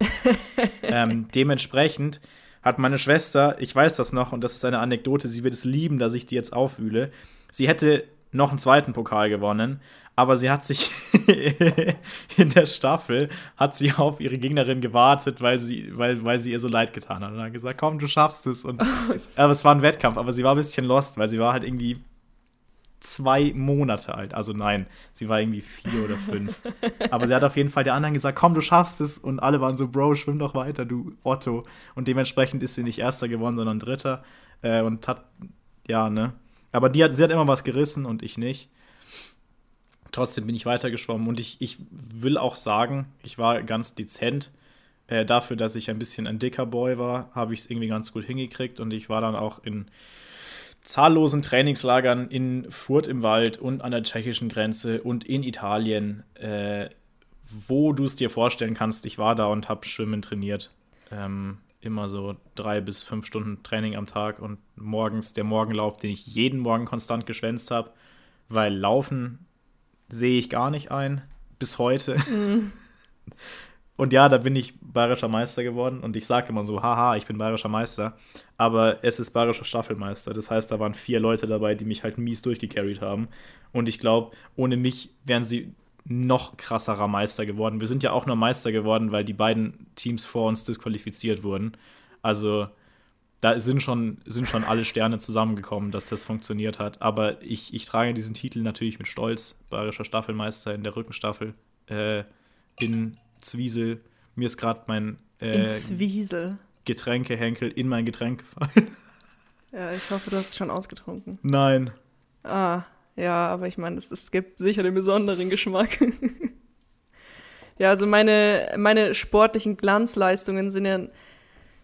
*laughs* ähm, dementsprechend hat meine Schwester, ich weiß das noch, und das ist eine Anekdote, sie wird es lieben, dass ich die jetzt aufwühle. Sie hätte noch einen zweiten Pokal gewonnen, aber sie hat sich *laughs* in der Staffel hat sie auf ihre Gegnerin gewartet, weil sie, weil, weil sie ihr so leid getan hat. Und hat gesagt, komm, du schaffst es. Und, *laughs* aber es war ein Wettkampf, aber sie war ein bisschen lost, weil sie war halt irgendwie zwei Monate alt. Also nein, sie war irgendwie vier oder fünf. Aber sie hat auf jeden Fall der anderen gesagt, komm, du schaffst es. Und alle waren so, Bro, schwimm doch weiter, du Otto. Und dementsprechend ist sie nicht Erster geworden, sondern Dritter. Äh, und hat, ja, ne. Aber die hat, sie hat immer was gerissen und ich nicht. Trotzdem bin ich weitergeschwommen. Und ich, ich will auch sagen, ich war ganz dezent. Äh, dafür, dass ich ein bisschen ein dicker Boy war, habe ich es irgendwie ganz gut hingekriegt. Und ich war dann auch in zahllosen Trainingslagern in Furt im Wald und an der tschechischen Grenze und in Italien, äh, wo du es dir vorstellen kannst. Ich war da und habe Schwimmen trainiert. Ähm, immer so drei bis fünf Stunden Training am Tag und morgens der Morgenlauf, den ich jeden Morgen konstant geschwänzt habe, weil Laufen sehe ich gar nicht ein, bis heute. Mhm. *laughs* Und ja, da bin ich bayerischer Meister geworden und ich sage immer so, haha, ich bin bayerischer Meister, aber es ist bayerischer Staffelmeister. Das heißt, da waren vier Leute dabei, die mich halt mies durchgecarried haben. Und ich glaube, ohne mich wären sie noch krasserer Meister geworden. Wir sind ja auch nur Meister geworden, weil die beiden Teams vor uns disqualifiziert wurden. Also da sind schon, sind schon alle Sterne zusammengekommen, dass das funktioniert hat. Aber ich, ich trage diesen Titel natürlich mit Stolz, bayerischer Staffelmeister in der Rückenstaffel. Äh, bin Zwiesel. Mir ist gerade mein
In
äh,
Zwiesel.
Getränkehenkel in mein Getränk gefallen. *laughs*
Ja, ich hoffe, du hast es schon ausgetrunken.
Nein.
Ah, ja, aber ich meine, es, es gibt sicher den besonderen Geschmack. *laughs* ja, also meine, meine sportlichen Glanzleistungen sind ja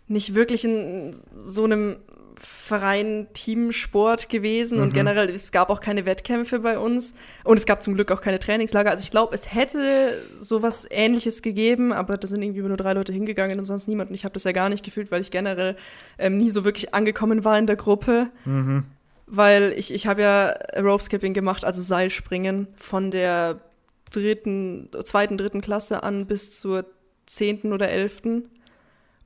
nicht wirklich in so einem Verein Teamsport gewesen
Mhm.
und generell, es gab auch keine Wettkämpfe bei uns und es gab zum Glück auch keine Trainingslager. Also ich glaube, es hätte sowas ähnliches gegeben, aber da sind irgendwie nur drei Leute hingegangen und sonst niemand. Und ich habe das ja gar nicht gefühlt, weil ich generell ähm, nie so wirklich angekommen war in der Gruppe.
Mhm.
Weil ich, ich habe ja Rope Skipping gemacht, also Seilspringen, von der dritten, zweiten, dritten Klasse an bis zur zehnten oder elften.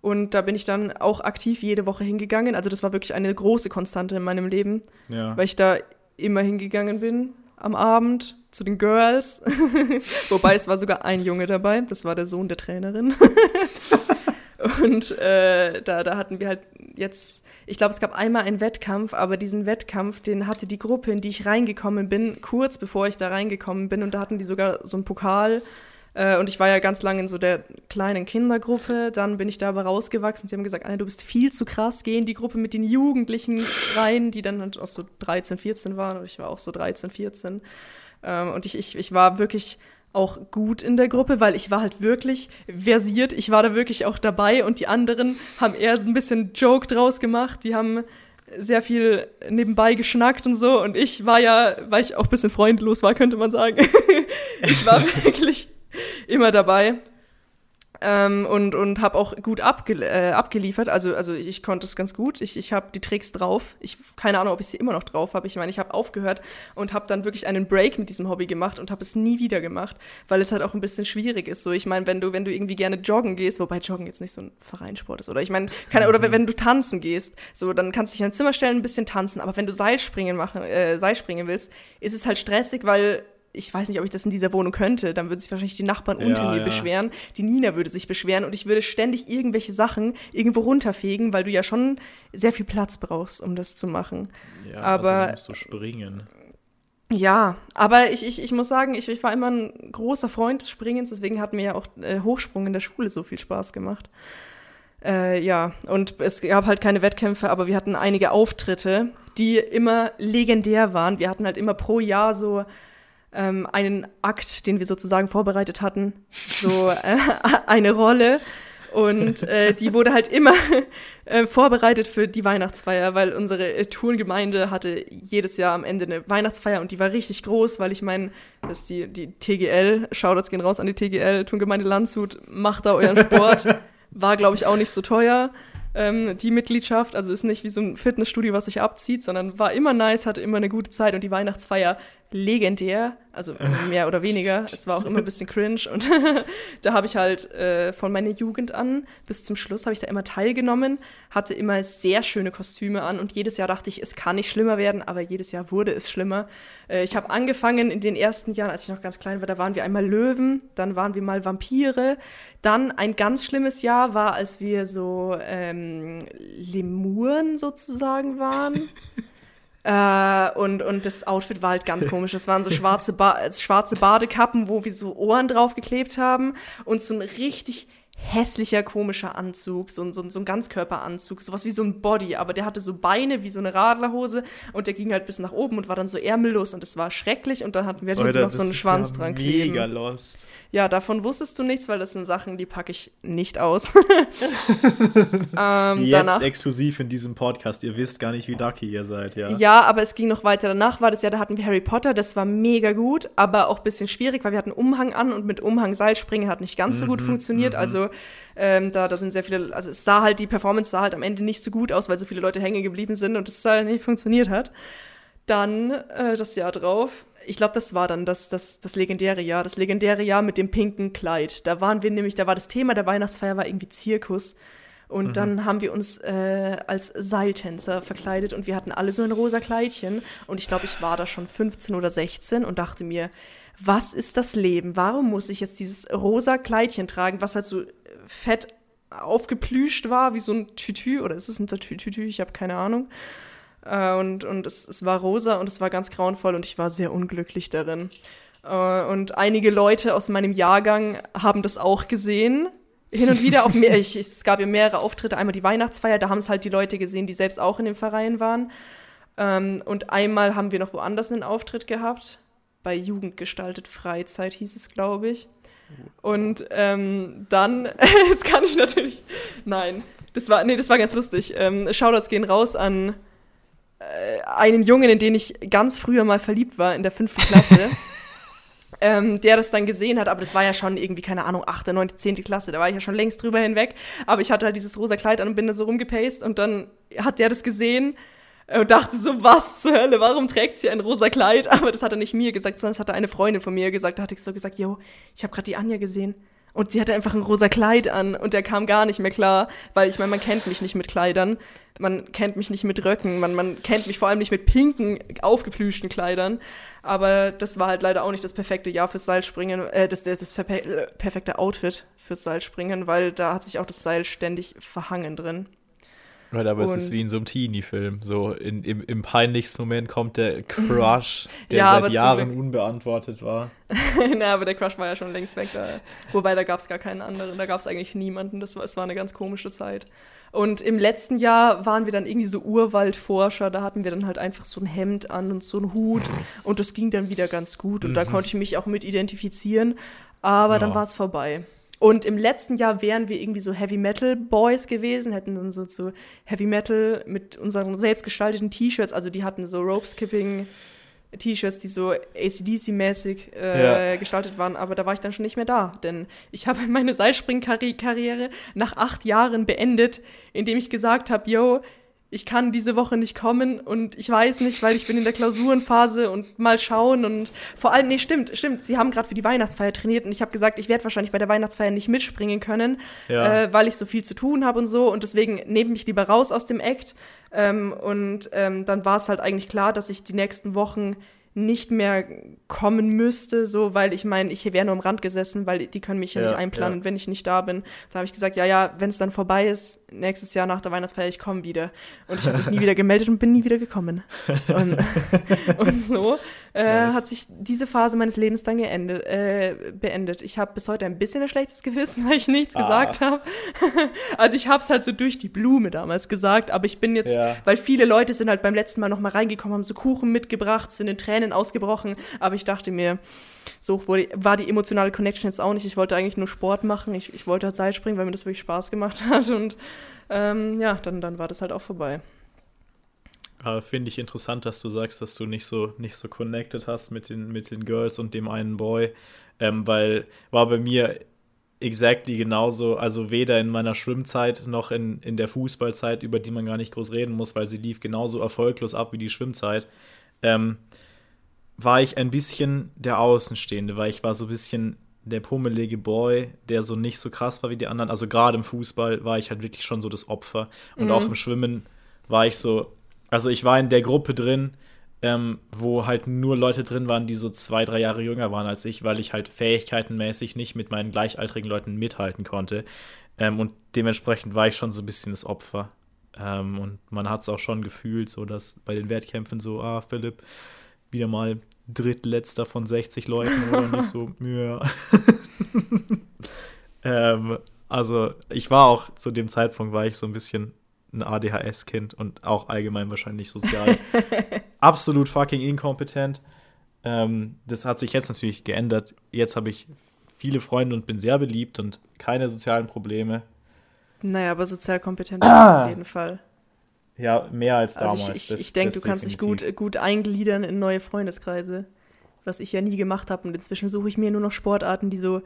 Und da bin ich dann auch aktiv jede Woche hingegangen. Also das war wirklich eine große Konstante in meinem Leben,
Ja.
weil ich da immer hingegangen bin am Abend zu den Girls. *laughs* Wobei es war sogar ein Junge dabei, das war der Sohn der Trainerin. *laughs* Und äh, da, da hatten wir halt jetzt, ich glaube, es gab einmal einen Wettkampf, aber diesen Wettkampf, den hatte die Gruppe, in die ich reingekommen bin, kurz bevor ich da reingekommen bin. Und da hatten die sogar so einen Pokal. Äh, und ich war ja ganz lange in so der kleinen Kindergruppe. Dann bin ich da aber rausgewachsen. Sie haben gesagt, Anna, du bist viel zu krass. Geh in die Gruppe mit den Jugendlichen rein, die dann halt auch so 13, 14 waren. Und ich war auch so 13, 14. Ähm, und ich, ich, ich war wirklich auch gut in der Gruppe, weil ich war halt wirklich versiert. Ich war da wirklich auch dabei und die anderen haben eher so ein bisschen Joke draus gemacht. Die haben sehr viel nebenbei geschnackt und so. Und ich war ja, weil ich auch ein bisschen freundlos war, könnte man sagen. *laughs* ich war *laughs* wirklich immer dabei. Ähm, und und habe auch gut abge äh, abgeliefert. Also, also ich konnte es ganz gut. Ich, ich habe die Tricks drauf. Ich keine Ahnung, ob ich sie immer noch drauf habe. Ich meine, ich habe aufgehört und habe dann wirklich einen Break mit diesem Hobby gemacht und habe es nie wieder gemacht, weil es halt auch ein bisschen schwierig ist. So, ich meine, wenn du wenn du irgendwie gerne joggen gehst, wobei Joggen jetzt nicht so ein Vereinssport ist, oder ich meine, keine, oder wenn, wenn du tanzen gehst, so dann kannst du dich in ein Zimmer stellen, ein bisschen tanzen. Aber wenn du Seilspringen machen, äh, Seilspringen willst, ist es halt stressig, weil ich weiß nicht, ob ich das in dieser Wohnung könnte, dann würden sich wahrscheinlich die Nachbarn
Ja,
unter mir
ja.
beschweren. Die Nina würde sich beschweren und ich würde ständig irgendwelche Sachen irgendwo runterfegen, weil du ja schon sehr viel Platz brauchst, um das zu machen.
ja
aber-
Also, musst du springen.
Ja, aber ich, ich, ich muss sagen, ich, ich war immer ein großer Freund des Springens, deswegen hat mir ja auch äh, Hochsprung in der Schule so viel Spaß gemacht. Äh, ja, und es gab halt keine Wettkämpfe, aber wir hatten einige Auftritte, die immer legendär waren. Wir hatten halt immer pro Jahr so ähm, einen Akt, den wir sozusagen vorbereitet hatten, so äh, *laughs* eine Rolle. Und äh, die wurde halt immer *laughs* äh, vorbereitet für die Weihnachtsfeier, weil unsere äh, Turngemeinde hatte jedes Jahr am Ende eine Weihnachtsfeier und die war richtig groß, weil ich meine, das ist die, die TGL, Shoutouts gehen raus an die TGL, Turngemeinde Landshut, macht da euren Sport. War, glaube ich, auch nicht so teuer, ähm, die Mitgliedschaft. Also ist nicht wie so ein Fitnessstudio, was sich abzieht, sondern war immer nice, hatte immer eine gute Zeit und die Weihnachtsfeier legendär, also mehr oder weniger. Es war auch immer ein bisschen cringe und *laughs* da habe ich halt äh, von meiner Jugend an bis zum Schluss habe ich da immer teilgenommen, hatte immer sehr schöne Kostüme an und jedes Jahr dachte ich, es kann nicht schlimmer werden, aber jedes Jahr wurde es schlimmer. Äh, ich habe angefangen in den ersten Jahren, als ich noch ganz klein war, da waren wir einmal Löwen, dann waren wir mal Vampire, dann ein ganz schlimmes Jahr war, als wir so ähm, Lemuren sozusagen waren. *laughs* Äh, und, und das Outfit war halt ganz komisch. Es waren so schwarze, ba äh, schwarze Badekappen, wo wir so Ohren draufgeklebt haben und so ein richtig hässlicher, komischer Anzug, so, ein- so, so ein Ganzkörperanzug, sowas wie so ein Body, aber der hatte so Beine wie so eine Radlerhose und der ging halt bis nach oben und war dann so ärmellos und es war schrecklich und dann hatten wir hinten noch so einen Schwanz dran kleben.
Mega lost.
Ja, davon wusstest du nichts, weil das sind Sachen, die packe ich nicht aus. *laughs* ähm,
Jetzt
danach
exklusiv in diesem Podcast. Ihr wisst gar nicht, wie lucky ihr seid, ja.
Ja, aber es ging noch weiter. Danach war das Jahr, da hatten wir Harry Potter, das war mega gut, aber auch ein bisschen schwierig, weil wir hatten Umhang an und mit Umhang Seilspringen hat nicht ganz so gut funktioniert. Also ähm, da, da sind sehr viele, also es sah halt, die Performance sah halt am Ende nicht so gut aus, weil so viele Leute hängen geblieben sind und es halt nicht funktioniert hat. Dann äh, das Jahr drauf, ich glaube, das war dann das, das, das legendäre Jahr, das legendäre Jahr mit dem pinken Kleid. Da waren wir nämlich, da war das Thema der Weihnachtsfeier war irgendwie Zirkus. Und dann haben wir uns äh, als Seiltänzer verkleidet und wir hatten alle so ein rosa Kleidchen. Und ich glaube, ich war da schon 15 oder 16 und dachte mir, was ist das Leben? Warum muss ich jetzt dieses rosa Kleidchen tragen, was halt so fett aufgeplüscht war, wie so ein Tütü? Oder ist es ein Tütü? Ich habe keine Ahnung. Äh, und und es, es war rosa und es war ganz grauenvoll und ich war sehr unglücklich darin. Äh, und einige Leute aus meinem Jahrgang haben das auch gesehen. Hin und wieder auf *laughs* mehr, ich, es gab ja mehrere Auftritte, einmal die Weihnachtsfeier, da haben es halt die Leute gesehen, die selbst auch in dem Verein waren. Ähm, und einmal haben wir noch woanders einen Auftritt gehabt. Bei Jugendgestaltet Freizeit hieß es, glaube ich. Und ähm, dann, *laughs* das kann ich natürlich, nein, das war, nee, das war ganz lustig. Ähm, Shoutouts gehen raus an äh, einen Jungen, in den ich ganz früher mal verliebt war, in der fünften Klasse. *laughs* ähm, der das dann gesehen hat, aber das war ja schon irgendwie, keine Ahnung, achte, neunte, zehnte Klasse, da war ich ja schon längst drüber hinweg, aber ich hatte halt dieses rosa Kleid an und bin da so rumgepaced und dann hat der das gesehen und dachte so, was zur Hölle, warum trägt sie ein rosa Kleid? Aber das hat er nicht mir gesagt, sondern das hat eine Freundin von mir gesagt. Da hatte ich so gesagt, yo, ich habe gerade die Anja gesehen. Und sie hatte einfach ein rosa Kleid an und der kam gar nicht mehr klar, weil ich meine, man kennt mich nicht mit Kleidern, man kennt mich nicht mit Röcken, man, man kennt mich vor allem nicht mit pinken, aufgeplüschten Kleidern. Aber das war halt leider auch nicht das perfekte Jahr fürs Seilspringen, äh, das, das, das perfekte Outfit fürs Seilspringen, weil da hat sich auch das Seil ständig verhangen drin.
Right, aber und es ist wie in so einem Teenie-Film. So in, im, im peinlichsten Moment kommt der Crush, *laughs* der ja, seit Jahren unbeantwortet war. *laughs*
Na, aber der Crush war ja schon längst weg. Da. Wobei, da gab es gar keinen anderen. Da gab es eigentlich niemanden. Das war, es war eine ganz komische Zeit. Und im letzten Jahr waren wir dann irgendwie so Urwaldforscher. Da hatten wir dann halt einfach so ein Hemd an und so einen Hut. Und das ging dann wieder ganz gut. Und mhm. da konnte ich mich auch mit identifizieren. Aber ja. dann war es vorbei. Und im letzten Jahr wären wir irgendwie so Heavy Metal Boys gewesen, hätten dann so zu Heavy Metal mit unseren selbstgestalteten T-Shirts, also die hatten so Rope Skipping T-Shirts, die so ACDC-mäßig äh, ja. gestaltet waren, aber da war ich dann schon nicht mehr da, denn ich habe *laughs* meine Seilspring-Karriere nach acht Jahren beendet, indem ich gesagt habe, yo, ich kann diese Woche nicht kommen und ich weiß nicht, weil ich bin in der Klausurenphase und mal schauen und vor allem, nee, stimmt, stimmt, sie haben gerade für die Weihnachtsfeier trainiert und ich habe gesagt, ich werde wahrscheinlich bei der Weihnachtsfeier nicht mitspringen können, ja. äh, weil ich so viel zu tun habe und so und deswegen nehme mich lieber raus aus dem Act ähm, und ähm, dann war es halt eigentlich klar, dass ich die nächsten Wochen nicht mehr kommen müsste, so, weil ich meine, ich wäre nur am Rand gesessen, weil die können mich ja, ja nicht einplanen, ja. wenn ich nicht da bin. Da habe ich gesagt, ja, ja, wenn es dann vorbei ist, nächstes Jahr nach der Weihnachtsfeier, ich komme wieder. Und ich habe mich nie *laughs* wieder gemeldet und bin nie wieder gekommen. Und, *laughs* und so äh, nice. hat sich diese Phase meines Lebens dann geendet, äh, beendet. Ich habe bis heute ein bisschen ein schlechtes Gewissen, *laughs* weil ich nichts ah. gesagt habe. *laughs* also ich habe es halt so durch die Blume damals gesagt, aber ich bin jetzt, ja. weil viele Leute sind halt beim letzten Mal noch mal reingekommen, haben so Kuchen mitgebracht, sind in Tränen ausgebrochen, aber ich dachte mir, so war die emotionale Connection jetzt auch nicht. Ich wollte eigentlich nur Sport machen. Ich, ich wollte halt Seilspringen, weil mir das wirklich Spaß gemacht *laughs* hat. Und ähm, ja, dann, dann war das halt auch vorbei.
Finde ich interessant, dass du sagst, dass du nicht so, nicht so connected hast mit den, mit den Girls und dem einen Boy. Ähm, weil war bei mir exactly genauso, also weder in meiner Schwimmzeit noch in, in der Fußballzeit, über die man gar nicht groß reden muss, weil sie lief genauso erfolglos ab wie die Schwimmzeit. Ähm, war ich ein bisschen der Außenstehende, weil ich war so ein bisschen der pummelige Boy, der so nicht so krass war wie die anderen. Also gerade im Fußball war ich halt wirklich schon so das Opfer. Und mhm. auch im Schwimmen war ich so, also ich war in der Gruppe drin, ähm, wo halt nur Leute drin waren, die so zwei, drei Jahre jünger waren als ich, weil ich halt fähigkeitenmäßig nicht mit meinen gleichaltrigen Leuten mithalten konnte. Ähm, und dementsprechend war ich schon so ein bisschen das Opfer. Ähm, und man hat es auch schon gefühlt, so dass bei den Wettkämpfen so, ah, Philipp, wieder mal drittletzter von 60 Leuten oder nicht so, *laughs* ja. *laughs* ähm, also ich war auch zu dem Zeitpunkt, war ich so ein bisschen ein ADHS-Kind und auch allgemein wahrscheinlich sozial *laughs* absolut fucking inkompetent. Ähm, das hat sich jetzt natürlich geändert. Jetzt habe ich viele Freunde und bin sehr beliebt und keine sozialen Probleme.
Naja, aber sozial kompetent *clears throat* ah. auf jeden Fall.
Ja, mehr als damals.
Also ich, ich, ich denke, du kannst dich gut, gut eingliedern in neue Freundeskreise, was ich ja nie gemacht habe. Und inzwischen suche ich mir nur noch Sportarten, die so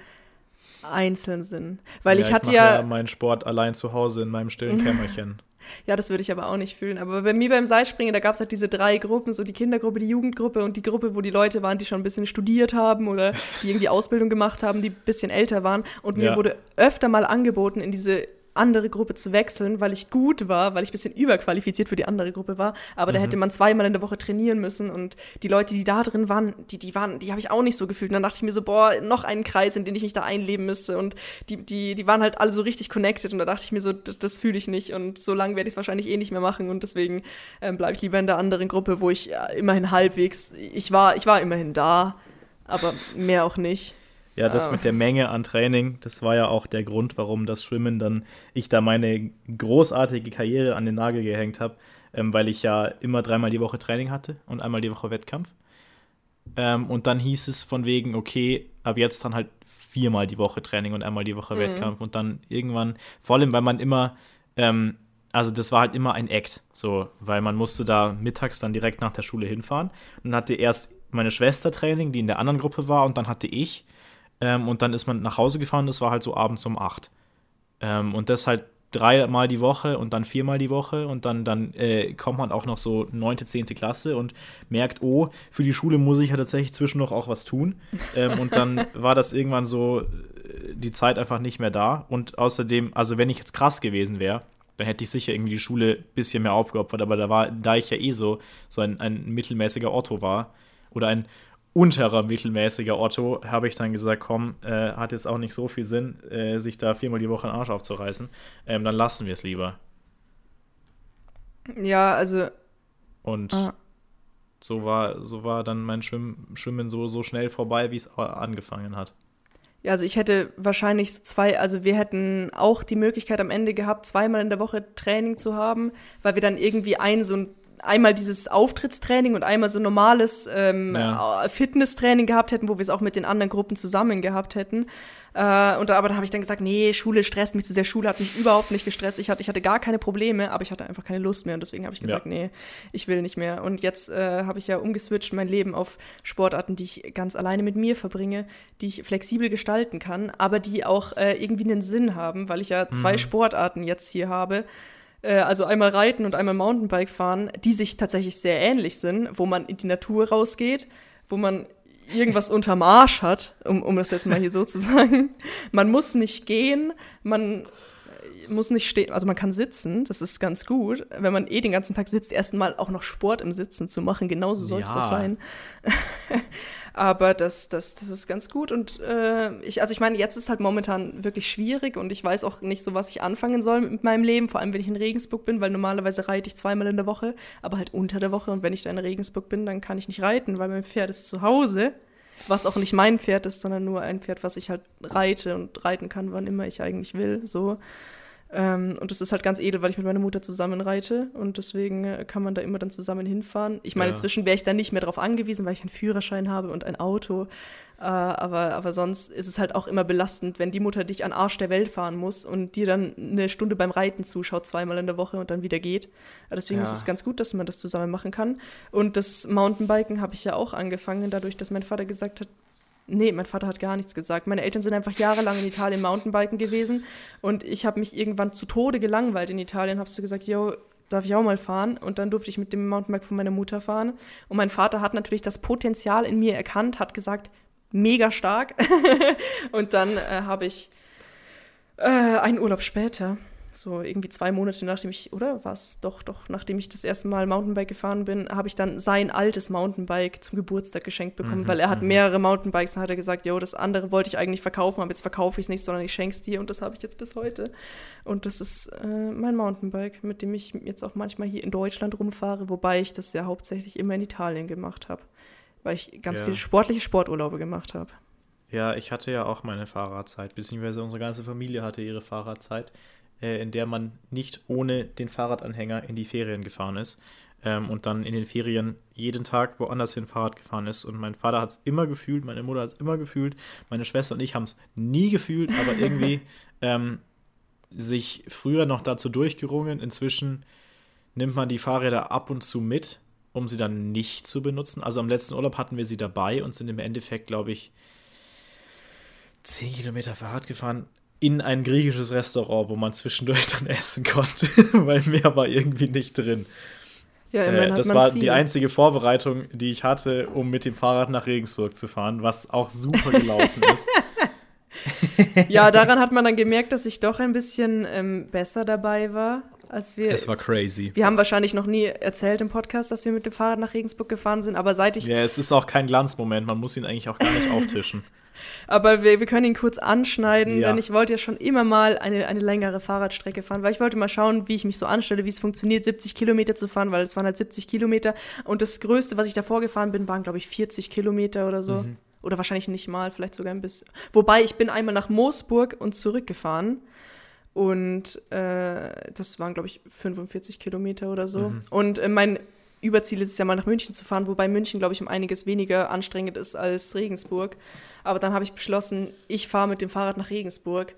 einzeln sind. Weil ja, ich hatte ich ja,
ja meinen Sport allein zu Hause in meinem stillen *laughs* Kämmerchen.
Ja, das würde ich aber auch nicht fühlen. Aber bei mir beim Seilspringen, da gab es halt diese drei Gruppen, so die Kindergruppe, die Jugendgruppe und die Gruppe, wo die Leute waren, die schon ein bisschen studiert haben oder die irgendwie Ausbildung gemacht haben, die ein bisschen älter waren. Und mir ja. wurde öfter mal angeboten, in diese andere Gruppe zu wechseln, weil ich gut war, weil ich ein bisschen überqualifiziert für die andere Gruppe war. Aber mhm. da hätte man zweimal in der Woche trainieren müssen und die Leute, die da drin waren, die, die waren, die habe ich auch nicht so gefühlt. Und dann dachte ich mir so, boah, noch einen Kreis, in den ich mich da einleben müsste. Und die, die, die waren halt alle so richtig connected und da dachte ich mir so, das, das fühle ich nicht. Und so lange werde ich es wahrscheinlich eh nicht mehr machen. Und deswegen ähm, bleibe ich lieber in der anderen Gruppe, wo ich ja, immerhin halbwegs, ich war, ich war immerhin da aber mehr auch nicht.
Ja, das ah. mit der Menge an Training, das war ja auch der Grund, warum das Schwimmen dann ich da meine großartige Karriere an den Nagel gehängt habe, ähm, weil ich ja immer dreimal die Woche Training hatte und einmal die Woche Wettkampf. Ähm, und dann hieß es von wegen, okay, ab jetzt dann halt viermal die Woche Training und einmal die Woche mhm. Wettkampf und dann irgendwann, vor allem, weil man immer, ähm, also das war halt immer ein Act, so, weil man musste da mittags dann direkt nach der Schule hinfahren und hatte erst meine Schwester Training, die in der anderen Gruppe war und dann hatte ich ähm, und dann ist man nach Hause gefahren, das war halt so abends um acht. Ähm, und das halt dreimal die Woche und dann viermal die Woche und dann, dann äh, kommt man auch noch so neunte, zehnte Klasse und merkt, oh, für die Schule muss ich ja tatsächlich zwischendurch auch was tun. ähm, und dann *laughs* war das irgendwann so, äh, die Zeit einfach nicht mehr da. Und außerdem, also wenn ich jetzt krass gewesen wäre, dann hätte ich sicher irgendwie die Schule ein bisschen mehr aufgeopfert, aber da war, da ich ja eh so, so ein, ein mittelmäßiger Otto war, oder ein unterer mittelmäßiger Otto, habe ich dann gesagt, komm, äh, hat jetzt auch nicht so viel Sinn, äh, sich da viermal die Woche den Arsch aufzureißen. Ähm, dann lassen wir es lieber.
Ja, also.
Und ah. so war, so war dann mein Schwimmen, Schwimmen so, so schnell vorbei, wie es angefangen hat.
Ja, also ich hätte wahrscheinlich so zwei, also wir hätten auch die Möglichkeit am Ende gehabt, zweimal in der Woche Training zu haben, weil wir dann irgendwie ein so ein einmal dieses Auftrittstraining und einmal so normales ähm, ja. Fitnesstraining gehabt hätten, wo wir es auch mit den anderen Gruppen zusammen gehabt hätten. Äh, und aber da habe ich dann gesagt, nee, Schule stresst mich zu sehr. Schule hat mich überhaupt nicht gestresst. Ich hatte, ich hatte gar keine Probleme, aber ich hatte einfach keine Lust mehr. Und deswegen habe ich gesagt, ja. nee, ich will nicht mehr. Und jetzt äh, habe ich ja umgeswitcht mein Leben auf Sportarten, die ich ganz alleine mit mir verbringe, die ich flexibel gestalten kann, aber die auch äh, irgendwie einen Sinn haben, weil ich ja zwei mhm. Sportarten jetzt hier habe also einmal Reiten und einmal Mountainbike fahren, die sich tatsächlich sehr ähnlich sind, wo man in die Natur rausgeht, wo man irgendwas *laughs* unterm Arsch hat, um, um das jetzt mal hier so zu sagen. Man muss nicht gehen, man muss nicht stehen, also man kann sitzen, das ist ganz gut. Wenn man eh den ganzen Tag sitzt, erstmal auch noch Sport im Sitzen zu machen, genauso soll es ja. doch sein. *laughs* Aber das, das, das ist ganz gut. Und äh, ich, also ich meine, jetzt ist halt momentan wirklich schwierig und ich weiß auch nicht so, was ich anfangen soll mit meinem Leben, vor allem wenn ich in Regensburg bin, weil normalerweise reite ich zweimal in der Woche, aber halt unter der Woche. Und wenn ich da in Regensburg bin, dann kann ich nicht reiten, weil mein Pferd ist zu Hause. Was auch nicht mein Pferd ist, sondern nur ein Pferd, was ich halt reite und reiten kann, wann immer ich eigentlich will. So. Ähm, und das ist halt ganz edel, weil ich mit meiner Mutter zusammen reite und deswegen äh, kann man da immer dann zusammen hinfahren. Ich meine, ja. inzwischen wäre ich da nicht mehr darauf angewiesen, weil ich einen Führerschein habe und ein Auto. Äh, aber, aber sonst ist es halt auch immer belastend, wenn die Mutter dich an Arsch der Welt fahren muss und dir dann eine Stunde beim Reiten zuschaut, zweimal in der Woche und dann wieder geht. Deswegen ja. ist es ganz gut, dass man das zusammen machen kann. Und das Mountainbiken habe ich ja auch angefangen, dadurch, dass mein Vater gesagt hat, Nee, mein Vater hat gar nichts gesagt. Meine Eltern sind einfach jahrelang in Italien Mountainbiken gewesen und ich habe mich irgendwann zu Tode gelangweilt in Italien. Habe so gesagt, yo, darf ich auch mal fahren? Und dann durfte ich mit dem Mountainbike von meiner Mutter fahren. Und mein Vater hat natürlich das Potenzial in mir erkannt, hat gesagt, mega stark. *laughs* und dann äh, habe ich äh, einen Urlaub später so irgendwie zwei Monate nachdem ich, oder was? Doch, doch, nachdem ich das erste Mal Mountainbike gefahren bin, habe ich dann sein altes Mountainbike zum Geburtstag geschenkt bekommen, mhm, weil er hat mhm. mehrere Mountainbikes und hat er gesagt, jo, das andere wollte ich eigentlich verkaufen, aber jetzt verkaufe ich es nicht, sondern ich schenke es dir und das habe ich jetzt bis heute. Und das ist äh, mein Mountainbike, mit dem ich jetzt auch manchmal hier in Deutschland rumfahre, wobei ich das ja hauptsächlich immer in Italien gemacht habe, weil ich ganz ja. viele sportliche Sporturlaube gemacht habe.
Ja, ich hatte ja auch meine Fahrradzeit, beziehungsweise unsere ganze Familie hatte ihre Fahrradzeit äh, in der man nicht ohne den Fahrradanhänger in die Ferien gefahren ist ähm, und dann in den Ferien jeden Tag woanders hin Fahrrad gefahren ist. Und mein Vater hat es immer gefühlt, meine Mutter hat es immer gefühlt, meine Schwester und ich haben es nie gefühlt, aber *laughs* irgendwie ähm, sich früher noch dazu durchgerungen. Inzwischen nimmt man die Fahrräder ab und zu mit, um sie dann nicht zu benutzen. Also am letzten Urlaub hatten wir sie dabei und sind im Endeffekt, glaube ich, 10 Kilometer Fahrrad gefahren in ein griechisches Restaurant, wo man zwischendurch dann *laughs* essen konnte, weil mehr war irgendwie nicht drin. Ja, äh, das war Ziel. die einzige Vorbereitung, die ich hatte, um mit dem Fahrrad nach Regensburg zu fahren, was auch super gelaufen ist. *laughs* *laughs*
ja, daran hat man dann gemerkt, dass ich doch ein bisschen ähm, besser dabei war, als wir.
Es war crazy.
Wir haben wahrscheinlich noch nie erzählt im Podcast, dass wir mit dem Fahrrad nach Regensburg gefahren sind, aber seit ich.
Ja, es ist auch kein Glanzmoment, man muss ihn eigentlich auch gar nicht auftischen.
Aber wir, wir können ihn kurz anschneiden, ja. denn ich wollte ja schon immer mal eine, eine längere Fahrradstrecke fahren, weil ich wollte mal schauen, wie ich mich so anstelle, wie es funktioniert, 70 Kilometer zu fahren, weil es waren halt 70 Kilometer. Und das Größte, was ich davor gefahren bin, waren, glaube ich, 40 Kilometer oder so. Mhm. Oder wahrscheinlich nicht mal, vielleicht sogar ein bisschen. Wobei, ich bin einmal nach Moosburg und zurückgefahren. Und äh, das waren, glaube ich, 45 Kilometer oder so. Mhm. Und äh, mein Überziel ist es ja mal nach München zu fahren, wobei München, glaube ich, um einiges weniger anstrengend ist als Regensburg. Aber dann habe ich beschlossen, ich fahre mit dem Fahrrad nach Regensburg.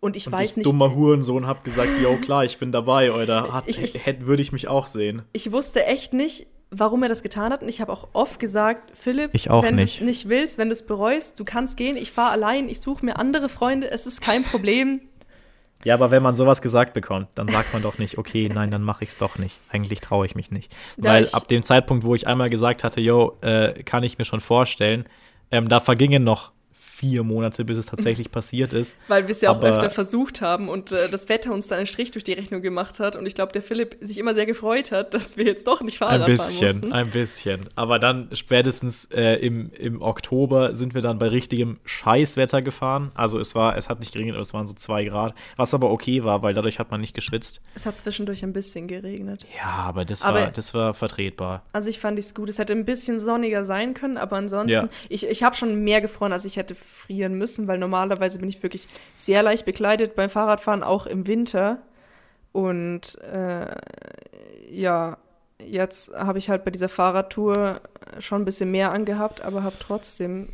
Und ich
und
weiß
ich,
nicht.
dummer Hurensohn, habe gesagt, jo, klar, ich bin dabei, oder *laughs* hat, ich, ich, hätte, würde ich mich auch sehen.
Ich wusste echt nicht, warum er das getan hat. Und ich habe auch oft gesagt, Philipp,
wenn
du es nicht willst, wenn du es bereust, du kannst gehen, ich fahre allein, ich suche mir andere Freunde, es ist kein Problem. *laughs*
Ja, aber wenn man sowas gesagt bekommt, dann sagt man doch nicht, okay, nein, dann mache ich es doch nicht. Eigentlich traue ich mich nicht. Ja, Weil ab dem Zeitpunkt, wo ich einmal gesagt hatte, yo, äh, kann ich mir schon vorstellen, ähm, da vergingen noch vier Monate, bis es tatsächlich *laughs* passiert ist.
Weil wir es ja auch Aber öfter versucht haben und äh, das Wetter uns dann einen Strich durch die Rechnung gemacht hat. Und ich glaube, der Philipp sich immer sehr gefreut hat, dass wir jetzt doch nicht Fahrrad
ein bisschen, fahren mussten. Ein bisschen. Aber dann spätestens äh, im, im Oktober sind wir dann bei richtigem Scheißwetter gefahren. Also es war, es hat nicht geregnet, aber es waren so zwei Grad. Was aber okay war, weil dadurch hat man nicht geschwitzt.
Es hat zwischendurch ein bisschen geregnet.
Ja, aber das, aber, war, das war vertretbar.
Also ich fand es gut. Es hätte ein bisschen sonniger sein können, aber ansonsten, ja. ich, ich habe schon mehr gefroren, als ich hätte frieren müssen, weil normalerweise bin ich wirklich sehr leicht bekleidet beim Fahrradfahren, auch im Winter. Und äh, ja, jetzt habe ich halt bei dieser Fahrradtour schon ein bisschen mehr angehabt, aber habe trotzdem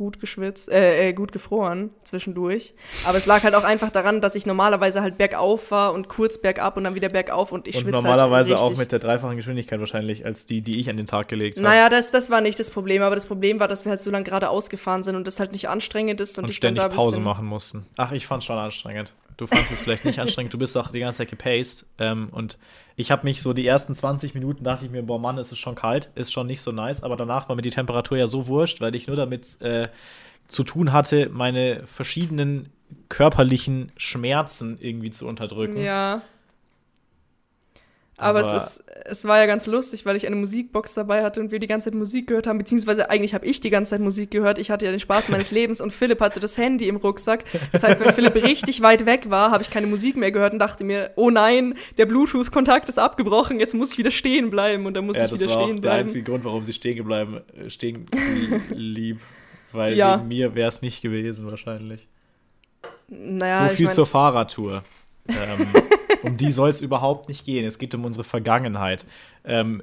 gut geschwitzt, äh, äh, gut gefroren zwischendurch. Aber es lag halt auch einfach daran, dass ich normalerweise halt bergauf war und kurz bergab und dann wieder bergauf und ich schwitze.
Und halt normalerweise halt auch mit der dreifachen Geschwindigkeit wahrscheinlich als die, die ich an den Tag gelegt habe.
Naja, das, das war nicht das Problem, aber das Problem war, dass wir halt so lange geradeaus gefahren sind und das halt nicht anstrengend ist und,
und
ich
ständig da Pause machen mussten. Ach, ich fand es schon anstrengend. Du fandest es vielleicht nicht anstrengend, du bist auch die ganze Zeit gepaced ähm, und ich habe mich so die ersten 20 Minuten dachte ich mir, boah Mann, es ist schon kalt, ist schon nicht so nice, aber danach war mir die Temperatur ja so wurscht, weil ich nur damit äh, zu tun hatte, meine verschiedenen körperlichen Schmerzen irgendwie zu unterdrücken.
Ja. Aber, Aber, es, ist, es war ja ganz lustig, weil ich eine Musikbox dabei hatte und wir die ganze Zeit Musik gehört haben, beziehungsweise eigentlich habe ich die ganze Zeit Musik gehört. Ich hatte ja den Spaß meines *laughs* Lebens und Philipp hatte das Handy im Rucksack. Das heißt, wenn Philipp richtig weit weg war, habe ich keine Musik mehr gehört und dachte mir, oh nein, der Bluetooth-Kontakt ist abgebrochen, jetzt muss ich wieder stehen bleiben und dann muss ja, ich wieder stehen bleiben. Das war
der einzige Grund, warum sie stehen bleiben, äh, stehen *laughs* lieb, weil ja. mir wäre es nicht gewesen wahrscheinlich. Naja, so viel ich mein, zur Fahrradtour. ähm, *laughs* um die soll es *laughs* überhaupt nicht gehen. Es geht um unsere Vergangenheit. Ähm,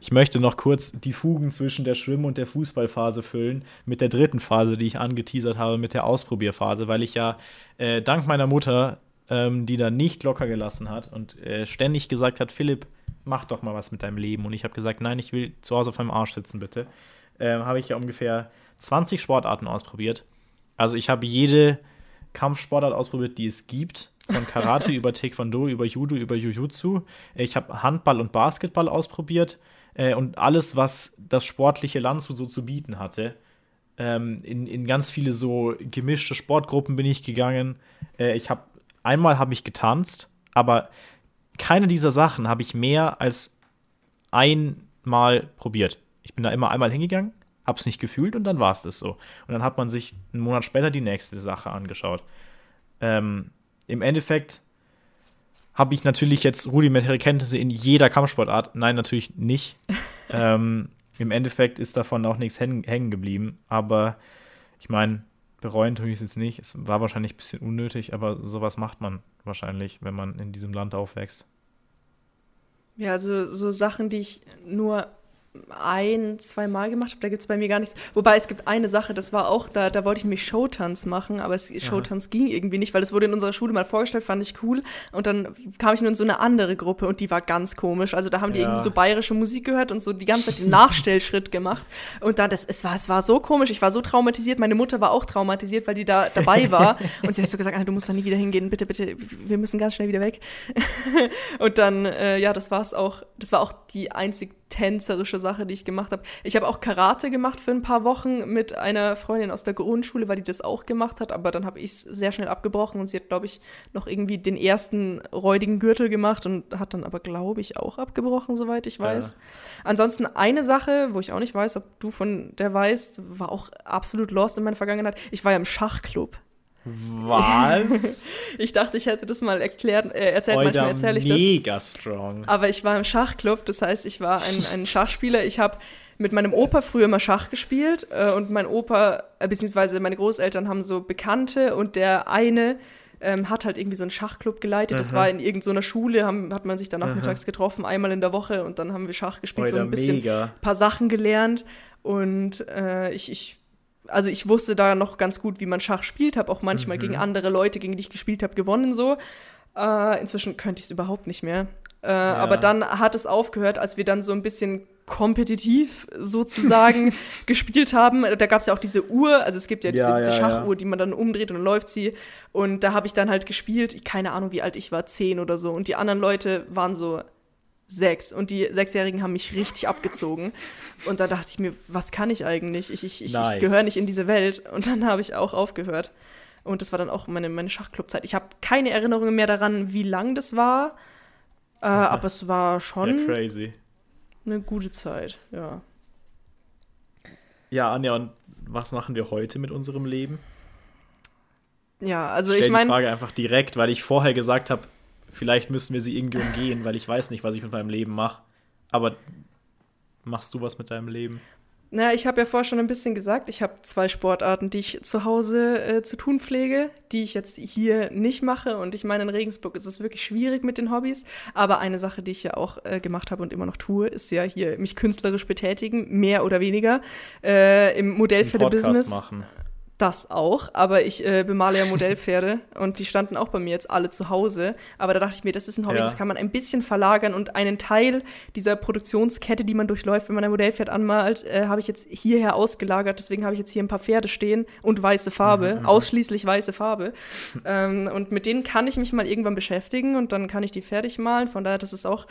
ich möchte noch kurz die Fugen zwischen der Schwimm- und der Fußballphase füllen mit der dritten Phase, die ich angeteasert habe, mit der Ausprobierphase, weil ich ja äh, dank meiner Mutter, ähm, die da nicht locker gelassen hat und äh, ständig gesagt hat, Philipp, mach doch mal was mit deinem Leben. Und ich habe gesagt, nein, ich will zu Hause auf meinem Arsch sitzen, bitte. Äh, habe ich ja ungefähr 20 Sportarten ausprobiert. Also ich habe jede Kampfsportart ausprobiert, die es gibt von Karate über Taekwondo, über Judo, über Jujutsu. Ich habe Handball und Basketball ausprobiert äh, und alles, was das sportliche Landshut so zu bieten hatte. Ähm, in, in ganz viele so gemischte Sportgruppen bin ich gegangen. Äh, ich habe einmal habe ich getanzt, aber keine dieser Sachen habe ich mehr als einmal probiert. Ich bin da immer einmal hingegangen, habe es nicht gefühlt und dann war es das so. Und dann hat man sich einen Monat später die nächste Sache angeschaut. Ähm, im Endeffekt habe ich natürlich jetzt rudimentäre Kenntnisse in jeder Kampfsportart. Nein, natürlich nicht. *laughs* ähm, Im Endeffekt ist davon auch nichts hängen geblieben. Aber ich meine, bereuen tue ich es jetzt nicht. Es war wahrscheinlich ein bisschen unnötig, aber sowas macht man wahrscheinlich, wenn man in diesem Land aufwächst.
Ja, also so Sachen, die ich nur ein, zwei Mal gemacht habe. Da gibt es bei mir gar nichts. Wobei es gibt eine Sache, das war auch, da, da wollte ich nämlich Showtanz machen, aber es, Showtanz ging irgendwie nicht, weil es wurde in unserer Schule mal vorgestellt, fand ich cool. Und dann kam ich nur in so eine andere Gruppe und die war ganz komisch. Also da haben die ja. irgendwie so bayerische Musik gehört und so die ganze Zeit den Nachstellschritt *laughs* gemacht. Und dann, das, es, war, es war so komisch, ich war so traumatisiert. Meine Mutter war auch traumatisiert, weil die da dabei war. *laughs* und sie hat so gesagt, du musst da nie wieder hingehen, bitte, bitte, wir müssen ganz schnell wieder weg. *laughs* und dann, äh, ja, das war es auch, das war auch die einzig tänzerische Sache, die ich gemacht habe. Ich habe auch Karate gemacht für ein paar Wochen mit einer Freundin aus der Grundschule, weil die das auch gemacht hat, aber dann habe ich es sehr schnell abgebrochen und sie hat, glaube ich, noch irgendwie den ersten räudigen Gürtel gemacht und hat dann aber, glaube ich, auch abgebrochen, soweit ich weiß. Ja. Ansonsten eine Sache, wo ich auch nicht weiß, ob du von der weißt, war auch absolut lost in meiner Vergangenheit. Ich war ja im Schachclub.
Was? *laughs*
ich dachte, ich hätte das mal erklärt, äh, erzählt, Oida manchmal erzähle ich
das. Mega strong.
Aber ich war im Schachclub, das heißt, ich war ein, ein Schachspieler. Ich habe mit meinem Opa früher immer Schach gespielt äh, und mein Opa, äh, beziehungsweise meine Großeltern haben so Bekannte und der eine ähm, hat halt irgendwie so einen Schachclub geleitet. Das
Mhm.
war in irgendeiner Schule, haben, hat man sich dann nachmittags getroffen, einmal in der Woche und dann haben wir Schach gespielt, so
Alter,
ein bisschen
mega.
paar Sachen gelernt und äh, ich, ich, also ich wusste da noch ganz gut, wie man Schach spielt, habe auch manchmal
Mhm.
gegen andere Leute, gegen die ich gespielt habe, gewonnen so. Äh, inzwischen könnte ich es überhaupt nicht mehr. Äh, Aber dann hat es aufgehört, als wir dann so ein bisschen kompetitiv sozusagen *laughs* gespielt haben. Da gab es ja auch diese Uhr, also es gibt ja diese,
Ja,
diese
ja,
Schachuhr,
ja.
die man dann umdreht und dann läuft sie. Und da habe ich dann halt gespielt, ich, keine Ahnung, wie alt ich war, zehn oder so. Und die anderen Leute waren so sechs. Und die Sechsjährigen haben mich richtig abgezogen. Und da dachte ich mir, was kann ich eigentlich? Ich, ich, ich,
Nice.
ich gehöre nicht in diese Welt. Und dann habe ich auch aufgehört. Und das war dann auch meine, meine Schachclubzeit. Ich habe keine Erinnerungen mehr daran, wie lang das war. Äh, aber es war
Ja,
schon
crazy.
eine gute Zeit, ja.
Ja, Anja, und was machen wir heute mit unserem Leben?
Ja, also
Stell
ich meine,
Frage einfach direkt, weil ich vorher gesagt habe, vielleicht müssen wir sie irgendwie umgehen, weil ich weiß nicht, was ich mit meinem Leben mache. Aber machst du was mit deinem Leben?
na, ich habe ja vorher schon ein bisschen gesagt, ich habe zwei Sportarten, die ich zu Hause äh, zu tun pflege, die ich jetzt hier nicht mache. Und ich meine, in Regensburg ist es wirklich schwierig mit den Hobbys. Aber eine Sache, die ich ja auch äh, gemacht habe und immer noch tue, ist ja hier mich künstlerisch betätigen, mehr oder weniger, äh, im
Einen
Modellpferde-Business.
machen.
Das auch, aber ich äh, bemale ja Modellpferde *laughs* und die standen auch bei mir jetzt alle zu Hause. Aber da dachte ich mir, das ist ein Hobby,
Ja.
das kann man ein bisschen verlagern und einen Teil dieser Produktionskette, die man durchläuft, wenn man ein Modellpferd anmalt, äh, habe ich jetzt hierher ausgelagert. Deswegen habe ich jetzt hier ein paar Pferde stehen und weiße Farbe, ausschließlich weiße Farbe. ähm, und mit denen kann ich mich mal irgendwann beschäftigen und dann kann ich die fertig malen. Von daher, das ist auch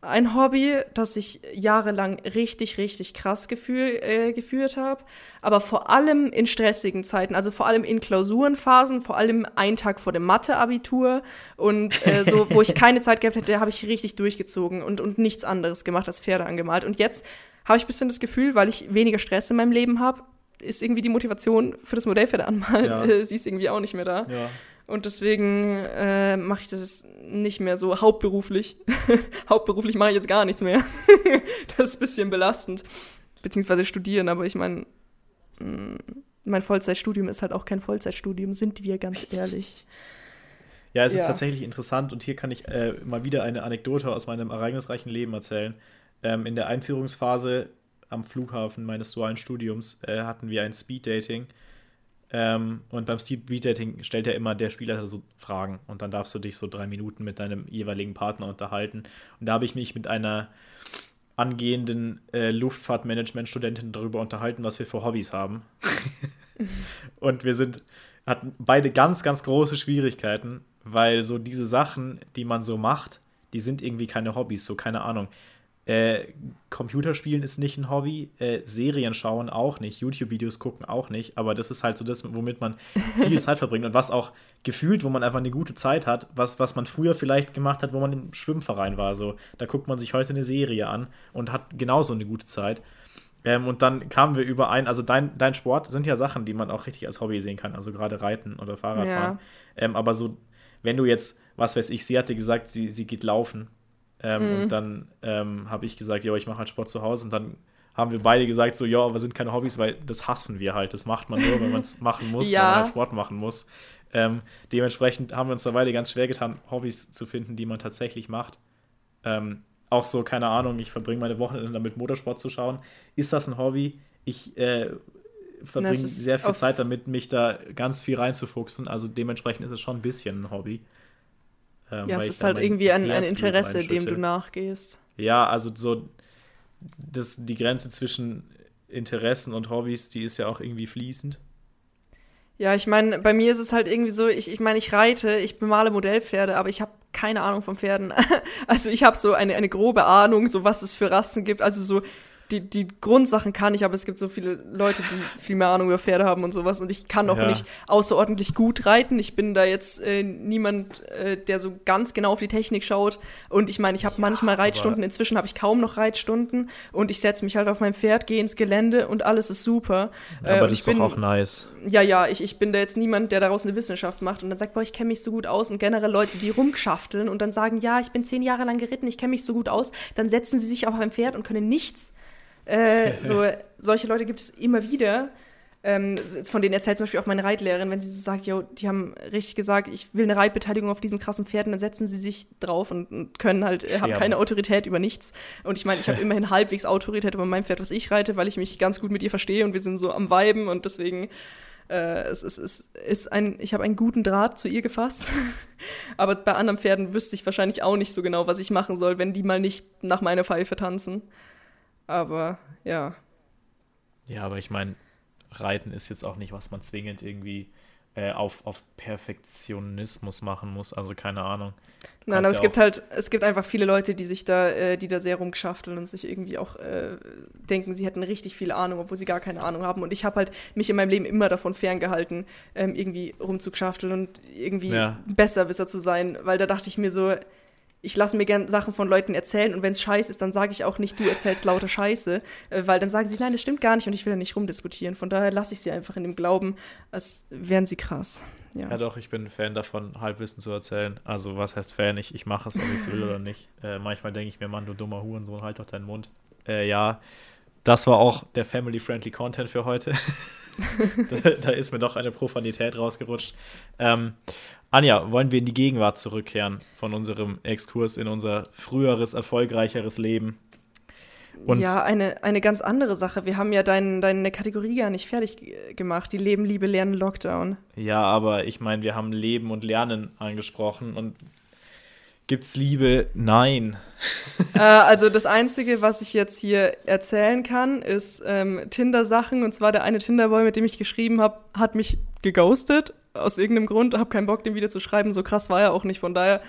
ein Hobby, das ich jahrelang richtig, richtig krass gefühl, äh, geführt habe. Aber vor allem in stressigen Zeiten, also vor allem in Klausurenphasen, vor allem einen Tag vor dem Mathe-Abitur und äh, so, *laughs* wo ich keine Zeit gehabt hätte, habe ich richtig durchgezogen und, und nichts anderes gemacht als Pferde angemalt. Und jetzt habe ich ein bisschen das Gefühl, weil ich weniger Stress in meinem Leben habe, ist irgendwie die Motivation für das Modellpferde anmalen,
Ja. *laughs*
sie ist irgendwie auch nicht mehr da.
Ja.
Und deswegen äh, mache ich das nicht mehr so hauptberuflich. *laughs* hauptberuflich mache ich jetzt gar nichts mehr. *laughs* das ist ein bisschen belastend. Beziehungsweise studieren, aber ich meine, mein Vollzeitstudium ist halt auch kein Vollzeitstudium, sind wir ganz ehrlich.
Ja, es ist
Ja.
tatsächlich interessant und hier kann ich äh, mal wieder eine Anekdote aus meinem ereignisreichen Leben erzählen. Ähm, in der Einführungsphase am Flughafen meines dualen Studiums äh, hatten wir ein Speeddating. Ähm, und beim Speeddating stellt ja immer der Spielleiter so Fragen und dann darfst du dich so drei Minuten mit deinem jeweiligen Partner unterhalten. Und da habe ich mich mit einer angehenden äh, Luftfahrtmanagement-Studentin darüber unterhalten, was wir für Hobbys haben. *laughs* und wir sind, hatten beide ganz, ganz große Schwierigkeiten, weil so diese Sachen, die man so macht, die sind irgendwie keine Hobbys, so keine Ahnung. Äh, Computerspielen ist nicht ein Hobby, äh, Serien schauen auch nicht, YouTube-Videos gucken auch nicht, aber das ist halt so das, womit man viel *laughs* Zeit verbringt und was auch gefühlt, wo man einfach eine gute Zeit hat, was, was man früher vielleicht gemacht hat, wo man im Schwimmverein war. So, da guckt man sich heute eine Serie an und hat genauso eine gute Zeit. Ähm, und dann kamen wir überein, also dein, dein Sport sind ja Sachen, die man auch richtig als Hobby sehen kann, also gerade Reiten oder Fahrradfahren. Ähm, aber so, wenn du jetzt, was weiß ich, sie hatte gesagt, sie, sie geht laufen. Ähm, Und dann ähm, habe ich gesagt, ja, ich mache halt Sport zu Hause. Und dann haben wir beide gesagt, so, ja, aber sind keine Hobbys, weil das hassen wir halt. Das macht man nur, wenn man es *laughs* machen muss,
Ja.
wenn man halt Sport machen muss. Ähm, dementsprechend haben wir uns da beide ganz schwer getan, Hobbys zu finden, die man tatsächlich macht. Ähm, auch so, keine Ahnung, ich verbringe meine Wochenende damit, Motorsport zu schauen. Ist das ein Hobby? Ich äh, verbringe sehr viel Zeit damit, mich da ganz viel reinzufuchsen. Also dementsprechend ist es schon ein bisschen ein Hobby. Ähm,
Ja, es ist halt irgendwie ein, ein Interesse, dem du nachgehst.
Ja, also so das, die Grenze zwischen Interessen und Hobbys, die ist ja auch irgendwie fließend.
Ja, ich meine, bei mir ist es halt irgendwie so, ich, ich meine, ich reite, ich bemale Modellpferde, aber ich habe keine Ahnung von Pferden. *laughs* Also ich habe so eine, eine grobe Ahnung, so was es für Rassen gibt. Also so die, die Grundsachen kann ich, aber es gibt so viele Leute, die viel mehr Ahnung über Pferde haben und sowas. Und ich kann auch
Ja.
nicht außerordentlich gut reiten. Ich bin da jetzt äh, niemand, äh, der so ganz genau auf die Technik schaut. Und ich meine, ich habe manchmal Reitstunden, inzwischen habe ich kaum noch Reitstunden. Und ich setze mich halt auf mein Pferd, gehe ins Gelände und alles ist super. Äh,
Aber
und
das
ich
ist doch
bin-
auch nice.
ja, ja, ich, ich bin da jetzt niemand, der daraus eine Wissenschaft macht und dann sagt, boah, ich kenne mich so gut aus und generell Leute, die rumschafteln und dann sagen, ja, ich bin zehn Jahre lang geritten, ich kenne mich so gut aus, dann setzen sie sich auf ein Pferd und können nichts Äh, *laughs* so, solche Leute gibt es immer wieder. Ähm, von denen erzählt zum Beispiel auch meine Reitlehrerin, wenn sie so sagt, jo, die haben richtig gesagt, ich will eine Reitbeteiligung auf diesem krassen Pferd, und dann setzen sie sich drauf und, und können halt, äh, haben keine Autorität über nichts. Und ich meine, ich habe *laughs* immerhin halbwegs Autorität über mein Pferd, was ich reite, weil ich mich ganz gut mit ihr verstehe und wir sind so am Weiben und deswegen äh, es, es, es ist ein, ich habe einen guten Draht zu ihr gefasst. *laughs* Aber bei anderen Pferden wüsste ich wahrscheinlich auch nicht so genau, was ich machen soll, wenn die mal nicht nach meiner Pfeife tanzen. Aber ja.
Ja, aber ich meine, Reiten ist jetzt auch nicht, was man zwingend irgendwie äh, auf, auf Perfektionismus machen muss. Also keine Ahnung.
Nein, aber ja es gibt halt, es gibt einfach viele Leute, die sich da, äh, die da sehr rumgeschafteln und sich irgendwie auch äh, denken, sie hätten richtig viel Ahnung, obwohl sie gar keine Ahnung haben. Und ich habe halt mich in meinem Leben immer davon ferngehalten, ähm, irgendwie rumzuschafteln und irgendwie ja. Besserwisser zu sein, weil da dachte ich mir so, ich lasse mir gern Sachen von Leuten erzählen und wenn es scheiße ist, dann sage ich auch nicht, du erzählst lauter Scheiße, äh, weil dann sagen sie, nein, das stimmt gar nicht und ich will da nicht rumdiskutieren. Von daher lasse ich sie einfach in dem Glauben, als wären sie krass.
Ja. ja, doch, ich bin Fan davon, Halbwissen zu erzählen. Also, was heißt Fan? Ich, ich mache es, ob ich es will oder nicht. Äh, manchmal denke ich mir, Mann, du dummer Hurensohn, halt doch deinen Mund. Äh, ja, das war auch der family-friendly Content für heute. *laughs* da, da, ist mir doch eine Profanität rausgerutscht. Ähm, Anja, wollen wir in die Gegenwart zurückkehren von unserem Exkurs in unser früheres, erfolgreicheres Leben?
Und ja, eine, eine ganz andere Sache. Wir haben ja dein, deine Kategorie gar nicht fertig gemacht, die Leben, Liebe, Lernen, Lockdown.
Ja, aber ich meine, wir haben Leben und Lernen angesprochen und gibt's Liebe? Nein.
Äh, also das Einzige, was ich jetzt hier erzählen kann, ist ähm, Tinder-Sachen. Und zwar der eine Tinderboy, mit dem ich geschrieben habe, hat mich geghostet aus irgendeinem Grund, habe keinen Bock, den wieder zu schreiben. So krass war er auch nicht. Von daher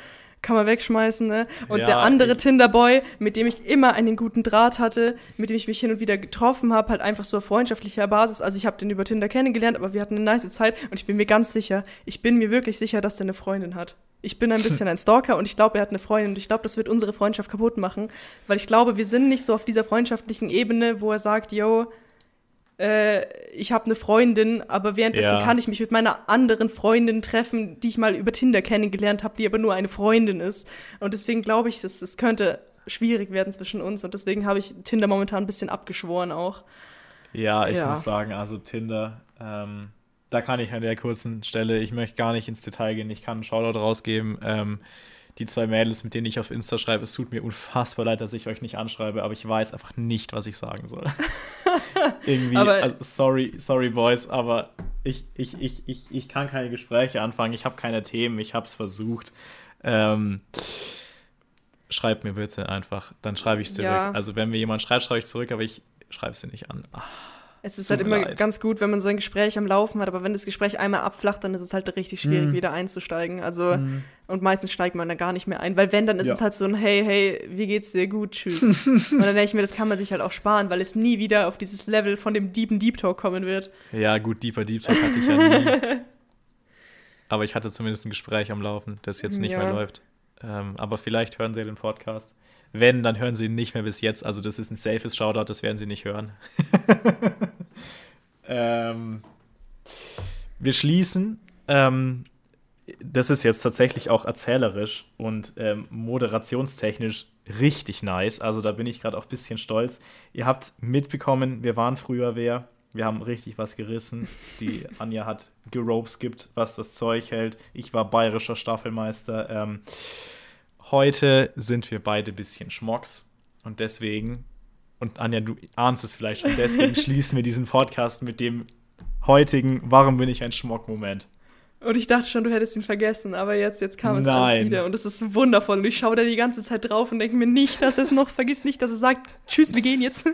kann man wegschmeißen, ne? Und ja, der andere Tinderboy, mit dem ich immer einen guten Draht hatte, mit dem ich mich hin und wieder getroffen habe, halt einfach so auf freundschaftlicher Basis. Also ich habe den über Tinder kennengelernt, aber wir hatten eine nice Zeit und ich bin mir ganz sicher, ich bin mir wirklich sicher, dass der eine Freundin hat. Ich bin ein bisschen *laughs* ein Stalker und ich glaube, er hat eine Freundin und ich glaube, das wird unsere Freundschaft kaputt machen, weil ich glaube, wir sind nicht so auf dieser freundschaftlichen Ebene, wo er sagt, yo, äh, ich habe eine Freundin, aber währenddessen ja. kann ich mich mit meiner anderen Freundin treffen, die ich mal über Tinder kennengelernt habe, die aber nur eine Freundin ist. Und deswegen glaube ich, es, könnte schwierig werden zwischen uns. Und deswegen habe ich Tinder momentan ein bisschen abgeschworen auch.
Ja, ich ja. muss sagen, also Tinder, ähm, da kann ich an der kurzen Stelle, ich möchte gar nicht ins Detail gehen, ich kann einen Shoutout rausgeben. Ähm, die zwei Mädels, mit denen ich auf Insta schreibe, es tut mir unfassbar leid, dass ich euch nicht anschreibe, aber ich weiß einfach nicht, was ich sagen soll. *laughs* Irgendwie, also, sorry, sorry, Boys, aber ich, ich, ich, ich, ich kann keine Gespräche anfangen, ich habe keine Themen, ich habe es versucht. Ähm, schreibt mir bitte einfach, dann schreibe ich zurück. Ja. Also wenn mir jemand schreibt, schreibe ich zurück, aber ich schreibe sie nicht an. Ach.
Es ist halt immer leid. ganz gut, wenn man so ein Gespräch am Laufen hat, aber wenn das Gespräch einmal abflacht, dann ist es halt richtig schwierig, mm. wieder einzusteigen. Also, mm. und meistens steigt man da gar nicht mehr ein, weil wenn, dann ist ja. es halt so ein Hey, hey, wie geht's dir? Gut, tschüss. *laughs* und dann denke ich mir, das kann man sich halt auch sparen, weil es nie wieder auf dieses Level von dem deepen Deep Talk kommen wird.
Ja, gut, deeper Deep Talk hatte ich ja nie. *laughs* aber ich hatte zumindest ein Gespräch am Laufen, das jetzt nicht ja. mehr läuft. Ähm, aber vielleicht hören Sie den Podcast. Wenn, dann hören sie ihn nicht mehr bis jetzt. Also das ist ein safes Shoutout, das werden sie nicht hören. *laughs* ähm, wir schließen. Ähm, das ist jetzt tatsächlich auch erzählerisch und ähm, moderationstechnisch richtig nice. Also da bin ich gerade auch ein bisschen stolz. Ihr habt mitbekommen, wir waren früher wer. Wir haben richtig was gerissen. Die Anja hat geropes gibt, was das Zeug hält. Ich war bayerischer Staffelmeister. Ähm, Heute sind wir beide ein bisschen Schmocks und deswegen, und Anja, du ahnst es vielleicht schon, deswegen *laughs* schließen wir diesen Podcast mit dem heutigen Warum bin ich ein Schmock-Moment.
Und ich dachte schon, du hättest ihn vergessen, aber jetzt, jetzt kam es Nein. alles wieder. Und es ist wundervoll. Und ich schaue da die ganze Zeit drauf und denke mir nicht, dass er es noch vergisst, nicht, dass er sagt, tschüss, wir gehen jetzt.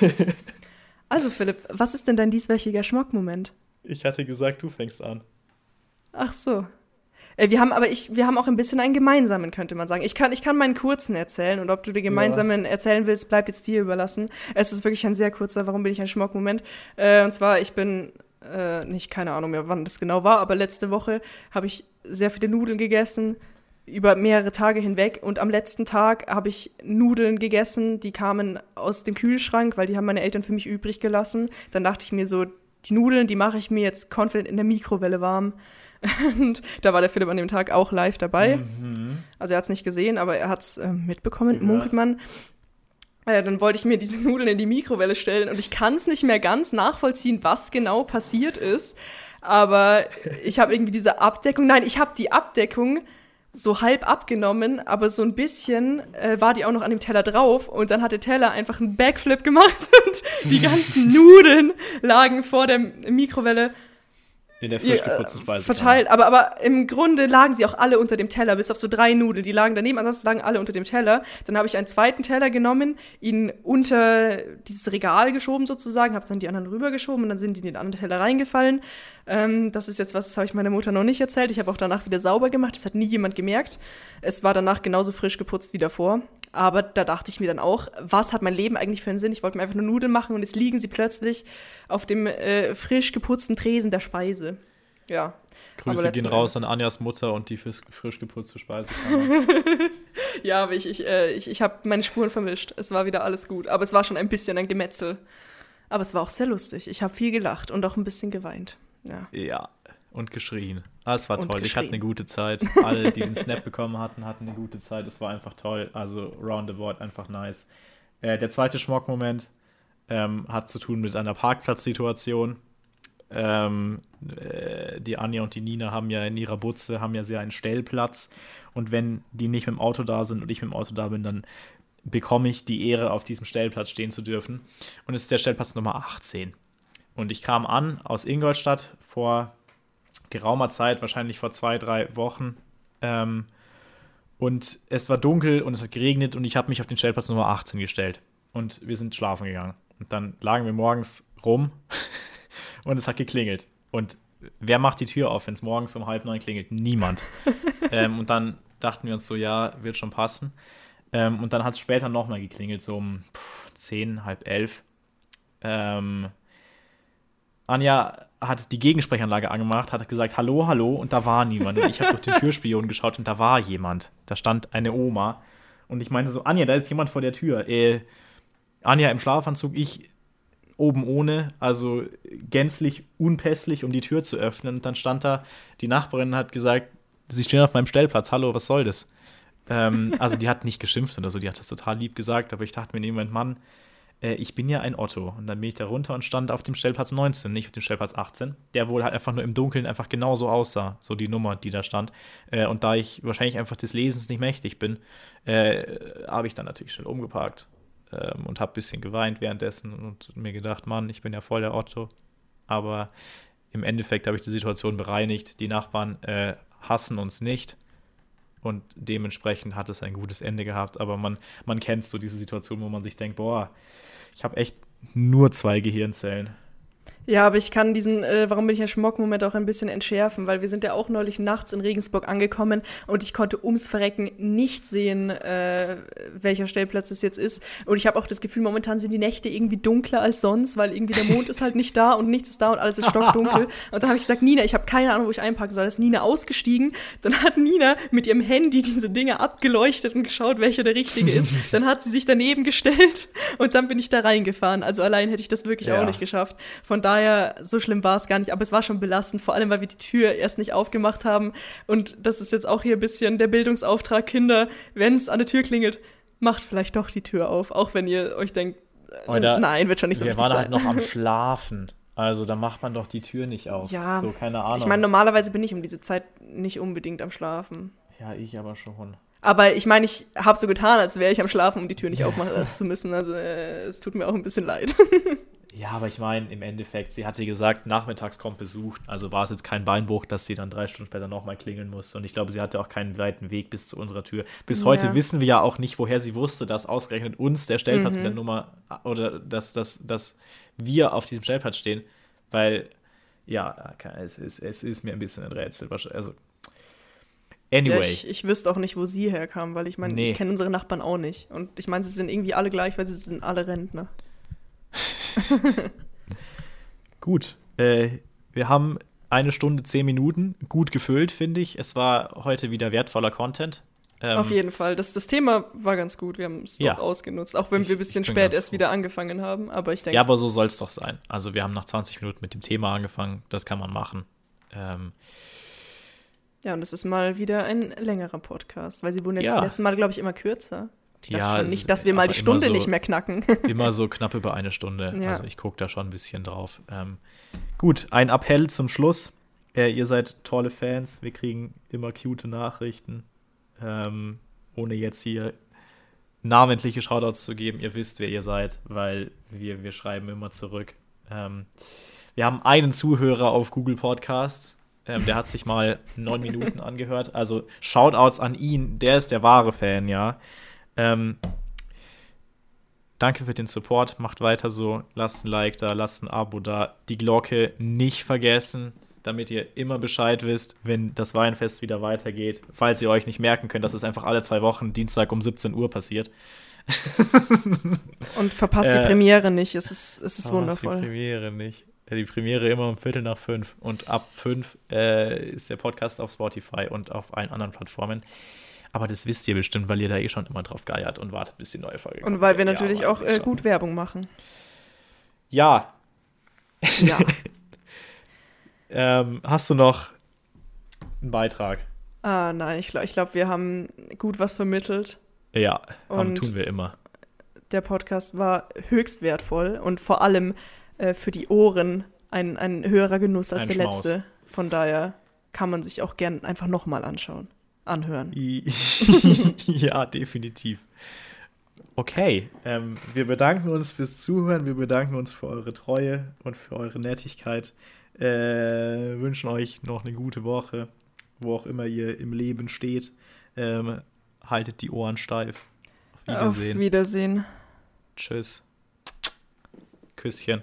*laughs* also, Philipp, was ist denn dein dieswöchiger Schmock-Moment?
Ich hatte gesagt, du fängst an.
Ach so. Äh, wir haben aber ich, wir haben auch ein bisschen einen gemeinsamen, könnte man sagen. Ich kann, ich kann meinen kurzen erzählen und ob du den gemeinsamen ja. erzählen willst, bleibt jetzt dir überlassen. Es ist wirklich ein sehr kurzer, warum bin ich ein Schmockmoment? Äh, und zwar, ich bin äh, nicht, keine Ahnung mehr, wann das genau war, aber letzte Woche habe ich sehr viele Nudeln gegessen, über mehrere Tage hinweg. Und am letzten Tag habe ich Nudeln gegessen, die kamen aus dem Kühlschrank, weil die haben meine Eltern für mich übrig gelassen. Dann dachte ich mir so, die Nudeln, die mache ich mir jetzt confident in der Mikrowelle warm. *laughs* Und da war der Philipp an dem Tag auch live dabei. Mhm. Also er hat es nicht gesehen, aber er hat es äh, mitbekommen, munkelt man. äh, dann wollte ich mir diese *laughs* Nudeln in die Mikrowelle stellen und ich kann es nicht mehr ganz nachvollziehen, was genau passiert ist. Aber ich habe irgendwie diese Abdeckung, nein, ich habe die Abdeckung so halb abgenommen, aber so ein bisschen äh, war die auch noch an dem Teller drauf und dann hat der Teller einfach einen Backflip gemacht *laughs* und die ganzen Nudeln lagen vor der Mikrowelle
in der frisch geputzten Speise.
Verteilt, aber, aber im Grunde lagen sie auch alle unter dem Teller, bis auf so drei Nudeln. Die lagen daneben, ansonsten lagen alle unter dem Teller. Dann habe ich einen zweiten Teller genommen, ihn unter dieses Regal geschoben sozusagen, habe dann die anderen rübergeschoben und dann sind die in den anderen Teller reingefallen. Ähm, das ist jetzt was, das habe ich meiner Mutter noch nicht erzählt. Ich habe auch danach wieder sauber gemacht, das hat nie jemand gemerkt. Es war danach genauso frisch geputzt wie davor. Aber da dachte ich mir dann auch, was hat mein Leben eigentlich für einen Sinn? Ich wollte mir einfach nur Nudeln machen und jetzt liegen sie plötzlich auf dem äh, frisch geputzten Tresen der Speise. Ja.
Grüße gehen raus an Anjas Mutter und die frisch, frisch geputzte Speise. *laughs*
ja, aber ich, ich, äh, ich, ich habe meine Spuren vermischt. Es war wieder alles gut. Aber es war schon ein bisschen ein Gemetzel. Aber es war auch sehr lustig. Ich habe viel gelacht und auch ein bisschen geweint. Ja.
Ja, und geschrien. Ah, es war und toll. Ich hatte eine gute Zeit. *laughs* Alle, die den Snap bekommen hatten, hatten eine gute Zeit. Es war einfach toll. Also roundabout einfach nice. Äh, der zweite Schmockmoment ähm, hat zu tun mit einer Parkplatzsituation. Ähm, äh, die Anja und die Nina haben ja in ihrer Butze, haben ja sehr einen Stellplatz. Und wenn die nicht mit dem Auto da sind und ich mit dem Auto da bin, dann bekomme ich die Ehre, auf diesem Stellplatz stehen zu dürfen. Und es ist der Stellplatz Nummer 18. Und ich kam an aus Ingolstadt vor geraumer Zeit, wahrscheinlich vor zwei, drei Wochen. Ähm, und es war dunkel und es hat geregnet und ich habe mich auf den Stellplatz Nummer 18 gestellt. Und wir sind schlafen gegangen. Und dann lagen wir morgens rum *laughs* und es hat geklingelt. Und wer macht die Tür auf, wenn es morgens um halb neun klingelt? Niemand. *laughs* ähm, und dann dachten wir uns so, ja, wird schon passen. Ähm, und dann hat es später nochmal geklingelt, so um pff, zehn, halb elf. Ähm, Anja hat die Gegensprechanlage angemacht, hat gesagt, hallo, hallo, und da war niemand. Und ich habe durch den Türspion geschaut und da war jemand. Da stand eine Oma. Und ich meinte so, Anja, da ist jemand vor der Tür. Äh, Anja im Schlafanzug, ich oben ohne, also gänzlich unpässlich, um die Tür zu öffnen. Und dann stand da, die Nachbarin hat gesagt, sie stehen auf meinem Stellplatz, hallo, was soll das? ähm, also die hat nicht geschimpft oder so, die hat das total lieb gesagt, aber ich dachte mir in dem Moment, Mann, äh, ich bin ja ein Otto. Und dann bin ich da runter und stand auf dem Stellplatz 19, nicht auf dem Stellplatz 18, der wohl halt einfach nur im Dunkeln einfach genauso aussah, so die Nummer, die da stand. Äh, und da ich wahrscheinlich einfach des Lesens nicht mächtig bin, äh, habe ich dann natürlich schnell umgeparkt ähm, und habe ein bisschen geweint währenddessen und mir gedacht, Mann, ich bin ja voll der Otto. Aber im Endeffekt habe ich die Situation bereinigt. Die Nachbarn äh, hassen uns nicht und dementsprechend hat es ein gutes Ende gehabt. Aber man, man kennt so diese Situation, wo man sich denkt, boah, ich habe echt nur zwei Gehirnzellen.
Ja, aber ich kann diesen, äh, warum bin ich ja Schmock-Moment auch ein bisschen entschärfen, weil wir sind ja auch neulich nachts in Regensburg angekommen und ich konnte ums Verrecken nicht sehen, äh, welcher Stellplatz es jetzt ist. Und ich habe auch das Gefühl, momentan sind die Nächte irgendwie dunkler als sonst, weil irgendwie der Mond ist halt nicht da und nichts ist da und alles ist stockdunkel. *laughs* und dann habe ich gesagt, Nina, ich habe keine Ahnung, wo ich einpacken soll. Da ist Nina ausgestiegen. Dann hat Nina mit ihrem Handy diese Dinge abgeleuchtet und geschaut, welcher der richtige ist. *laughs* dann hat sie sich daneben gestellt und dann bin ich da reingefahren. Also allein hätte ich das wirklich ja. auch nicht geschafft. Von daher daher, so schlimm war es gar nicht, aber es war schon belastend, vor allem, weil wir die Tür erst nicht aufgemacht haben. Und das ist jetzt auch hier ein bisschen der Bildungsauftrag, Kinder, wenn es an der Tür klingelt, macht vielleicht doch die Tür auf, auch wenn ihr euch denkt,
Oder nein, wird schon nicht so wir waren halt noch am *laughs* Schlafen. Also da macht man doch die Tür nicht auf.
Ja.
So, keine Ahnung.
Ich meine, normalerweise bin ich um diese Zeit nicht unbedingt am Schlafen.
Ja, ich aber schon.
Aber ich meine, ich habe so getan, als wäre ich am Schlafen, um die Tür nicht aufmachen zu müssen. Also äh, es tut mir auch ein bisschen leid. *laughs*
Ja, aber ich meine, im Endeffekt, sie hatte gesagt, nachmittags kommt Besuch. Also war es jetzt kein Beinbruch, dass sie dann drei Stunden später nochmal klingeln musste. Und ich glaube, sie hatte auch keinen weiten Weg bis zu unserer Tür. Bis ja. heute wissen wir ja auch nicht, woher sie wusste, dass ausgerechnet uns der Stellplatz mhm. mit der Nummer oder dass, dass, dass wir auf diesem Stellplatz stehen. Weil, ja, es ist, es ist mir ein bisschen ein Rätsel. Also,
Anyway. Ja, ich, ich, wüsste auch nicht, wo sie herkam, weil ich meine, nee. ich kenne unsere Nachbarn auch nicht. Und ich meine, sie sind irgendwie alle gleich, weil sie sind alle Rentner. *laughs*
Gut. Äh, wir haben eine Stunde, zehn Minuten gut gefüllt, finde ich. Es war heute wieder wertvoller Content.
Ähm, Auf jeden Fall. Das, das Thema war ganz gut. Wir haben es ja. doch ausgenutzt, auch wenn ich, wir ein bisschen spät erst wieder angefangen haben. Aber ich denke.
Ja, aber so soll es doch sein. Also, wir haben nach 20 Minuten mit dem Thema angefangen. Das kann man machen. Ähm,
ja, und es ist mal wieder ein längerer Podcast, weil sie wurden jetzt ja. die letzten Mal, glaube ich, immer kürzer. Ich dachte ja, schon nicht, dass wir mal die Stunde so, nicht mehr knacken. *laughs*
immer so knapp über eine Stunde. Ja. Also ich gucke da schon ein bisschen drauf. Ähm, gut, ein Appell zum Schluss. Äh, ihr seid tolle Fans. Wir kriegen immer cute Nachrichten. Ähm, ohne jetzt hier namentliche Shoutouts zu geben. Ihr wisst, wer ihr seid, weil wir, wir schreiben immer zurück. Ähm, wir haben einen Zuhörer auf Google Podcasts. Ähm, der hat sich mal neun *laughs* Minuten angehört. Also Shoutouts an ihn. Der ist der wahre Fan, ja. Ähm, danke für den Support. Macht weiter so. Lasst ein Like da, lasst ein Abo da. Die Glocke nicht vergessen, damit ihr immer Bescheid wisst, wenn das Weinfest wieder weitergeht. Falls ihr euch nicht merken könnt, dass es einfach alle zwei Wochen Dienstag um 17 Uhr passiert.
Und verpasst die äh, Premiere nicht. Es ist, es ist wundervoll.
Die Premiere nicht. Die Premiere immer um Viertel nach fünf. Und ab fünf äh, ist der Podcast auf Spotify und auf allen anderen Plattformen. Aber das wisst ihr bestimmt, weil ihr da eh schon immer drauf geiert und wartet, bis die neue Folge
kommt. Und weil wir natürlich ja, auch äh, gut Werbung machen.
Ja. Ja. *laughs* ähm, hast du noch einen Beitrag?
Ah, nein, ich glaube, ich glaub, wir haben gut was vermittelt.
Ja, und tun wir immer.
Der Podcast war höchst wertvoll und vor allem äh, für die Ohren ein, ein höherer Genuss als ein der Schmaus. letzte. Von daher kann man sich auch gern einfach nochmal anschauen anhören. *laughs*
ja, definitiv. Okay, ähm, wir bedanken uns fürs Zuhören, wir bedanken uns für eure Treue und für eure Nettigkeit. Äh, wünschen euch noch eine gute Woche, wo auch immer ihr im Leben steht. Ähm, haltet die Ohren steif.
Auf Wiedersehen. Auf Wiedersehen.
Tschüss. Küsschen.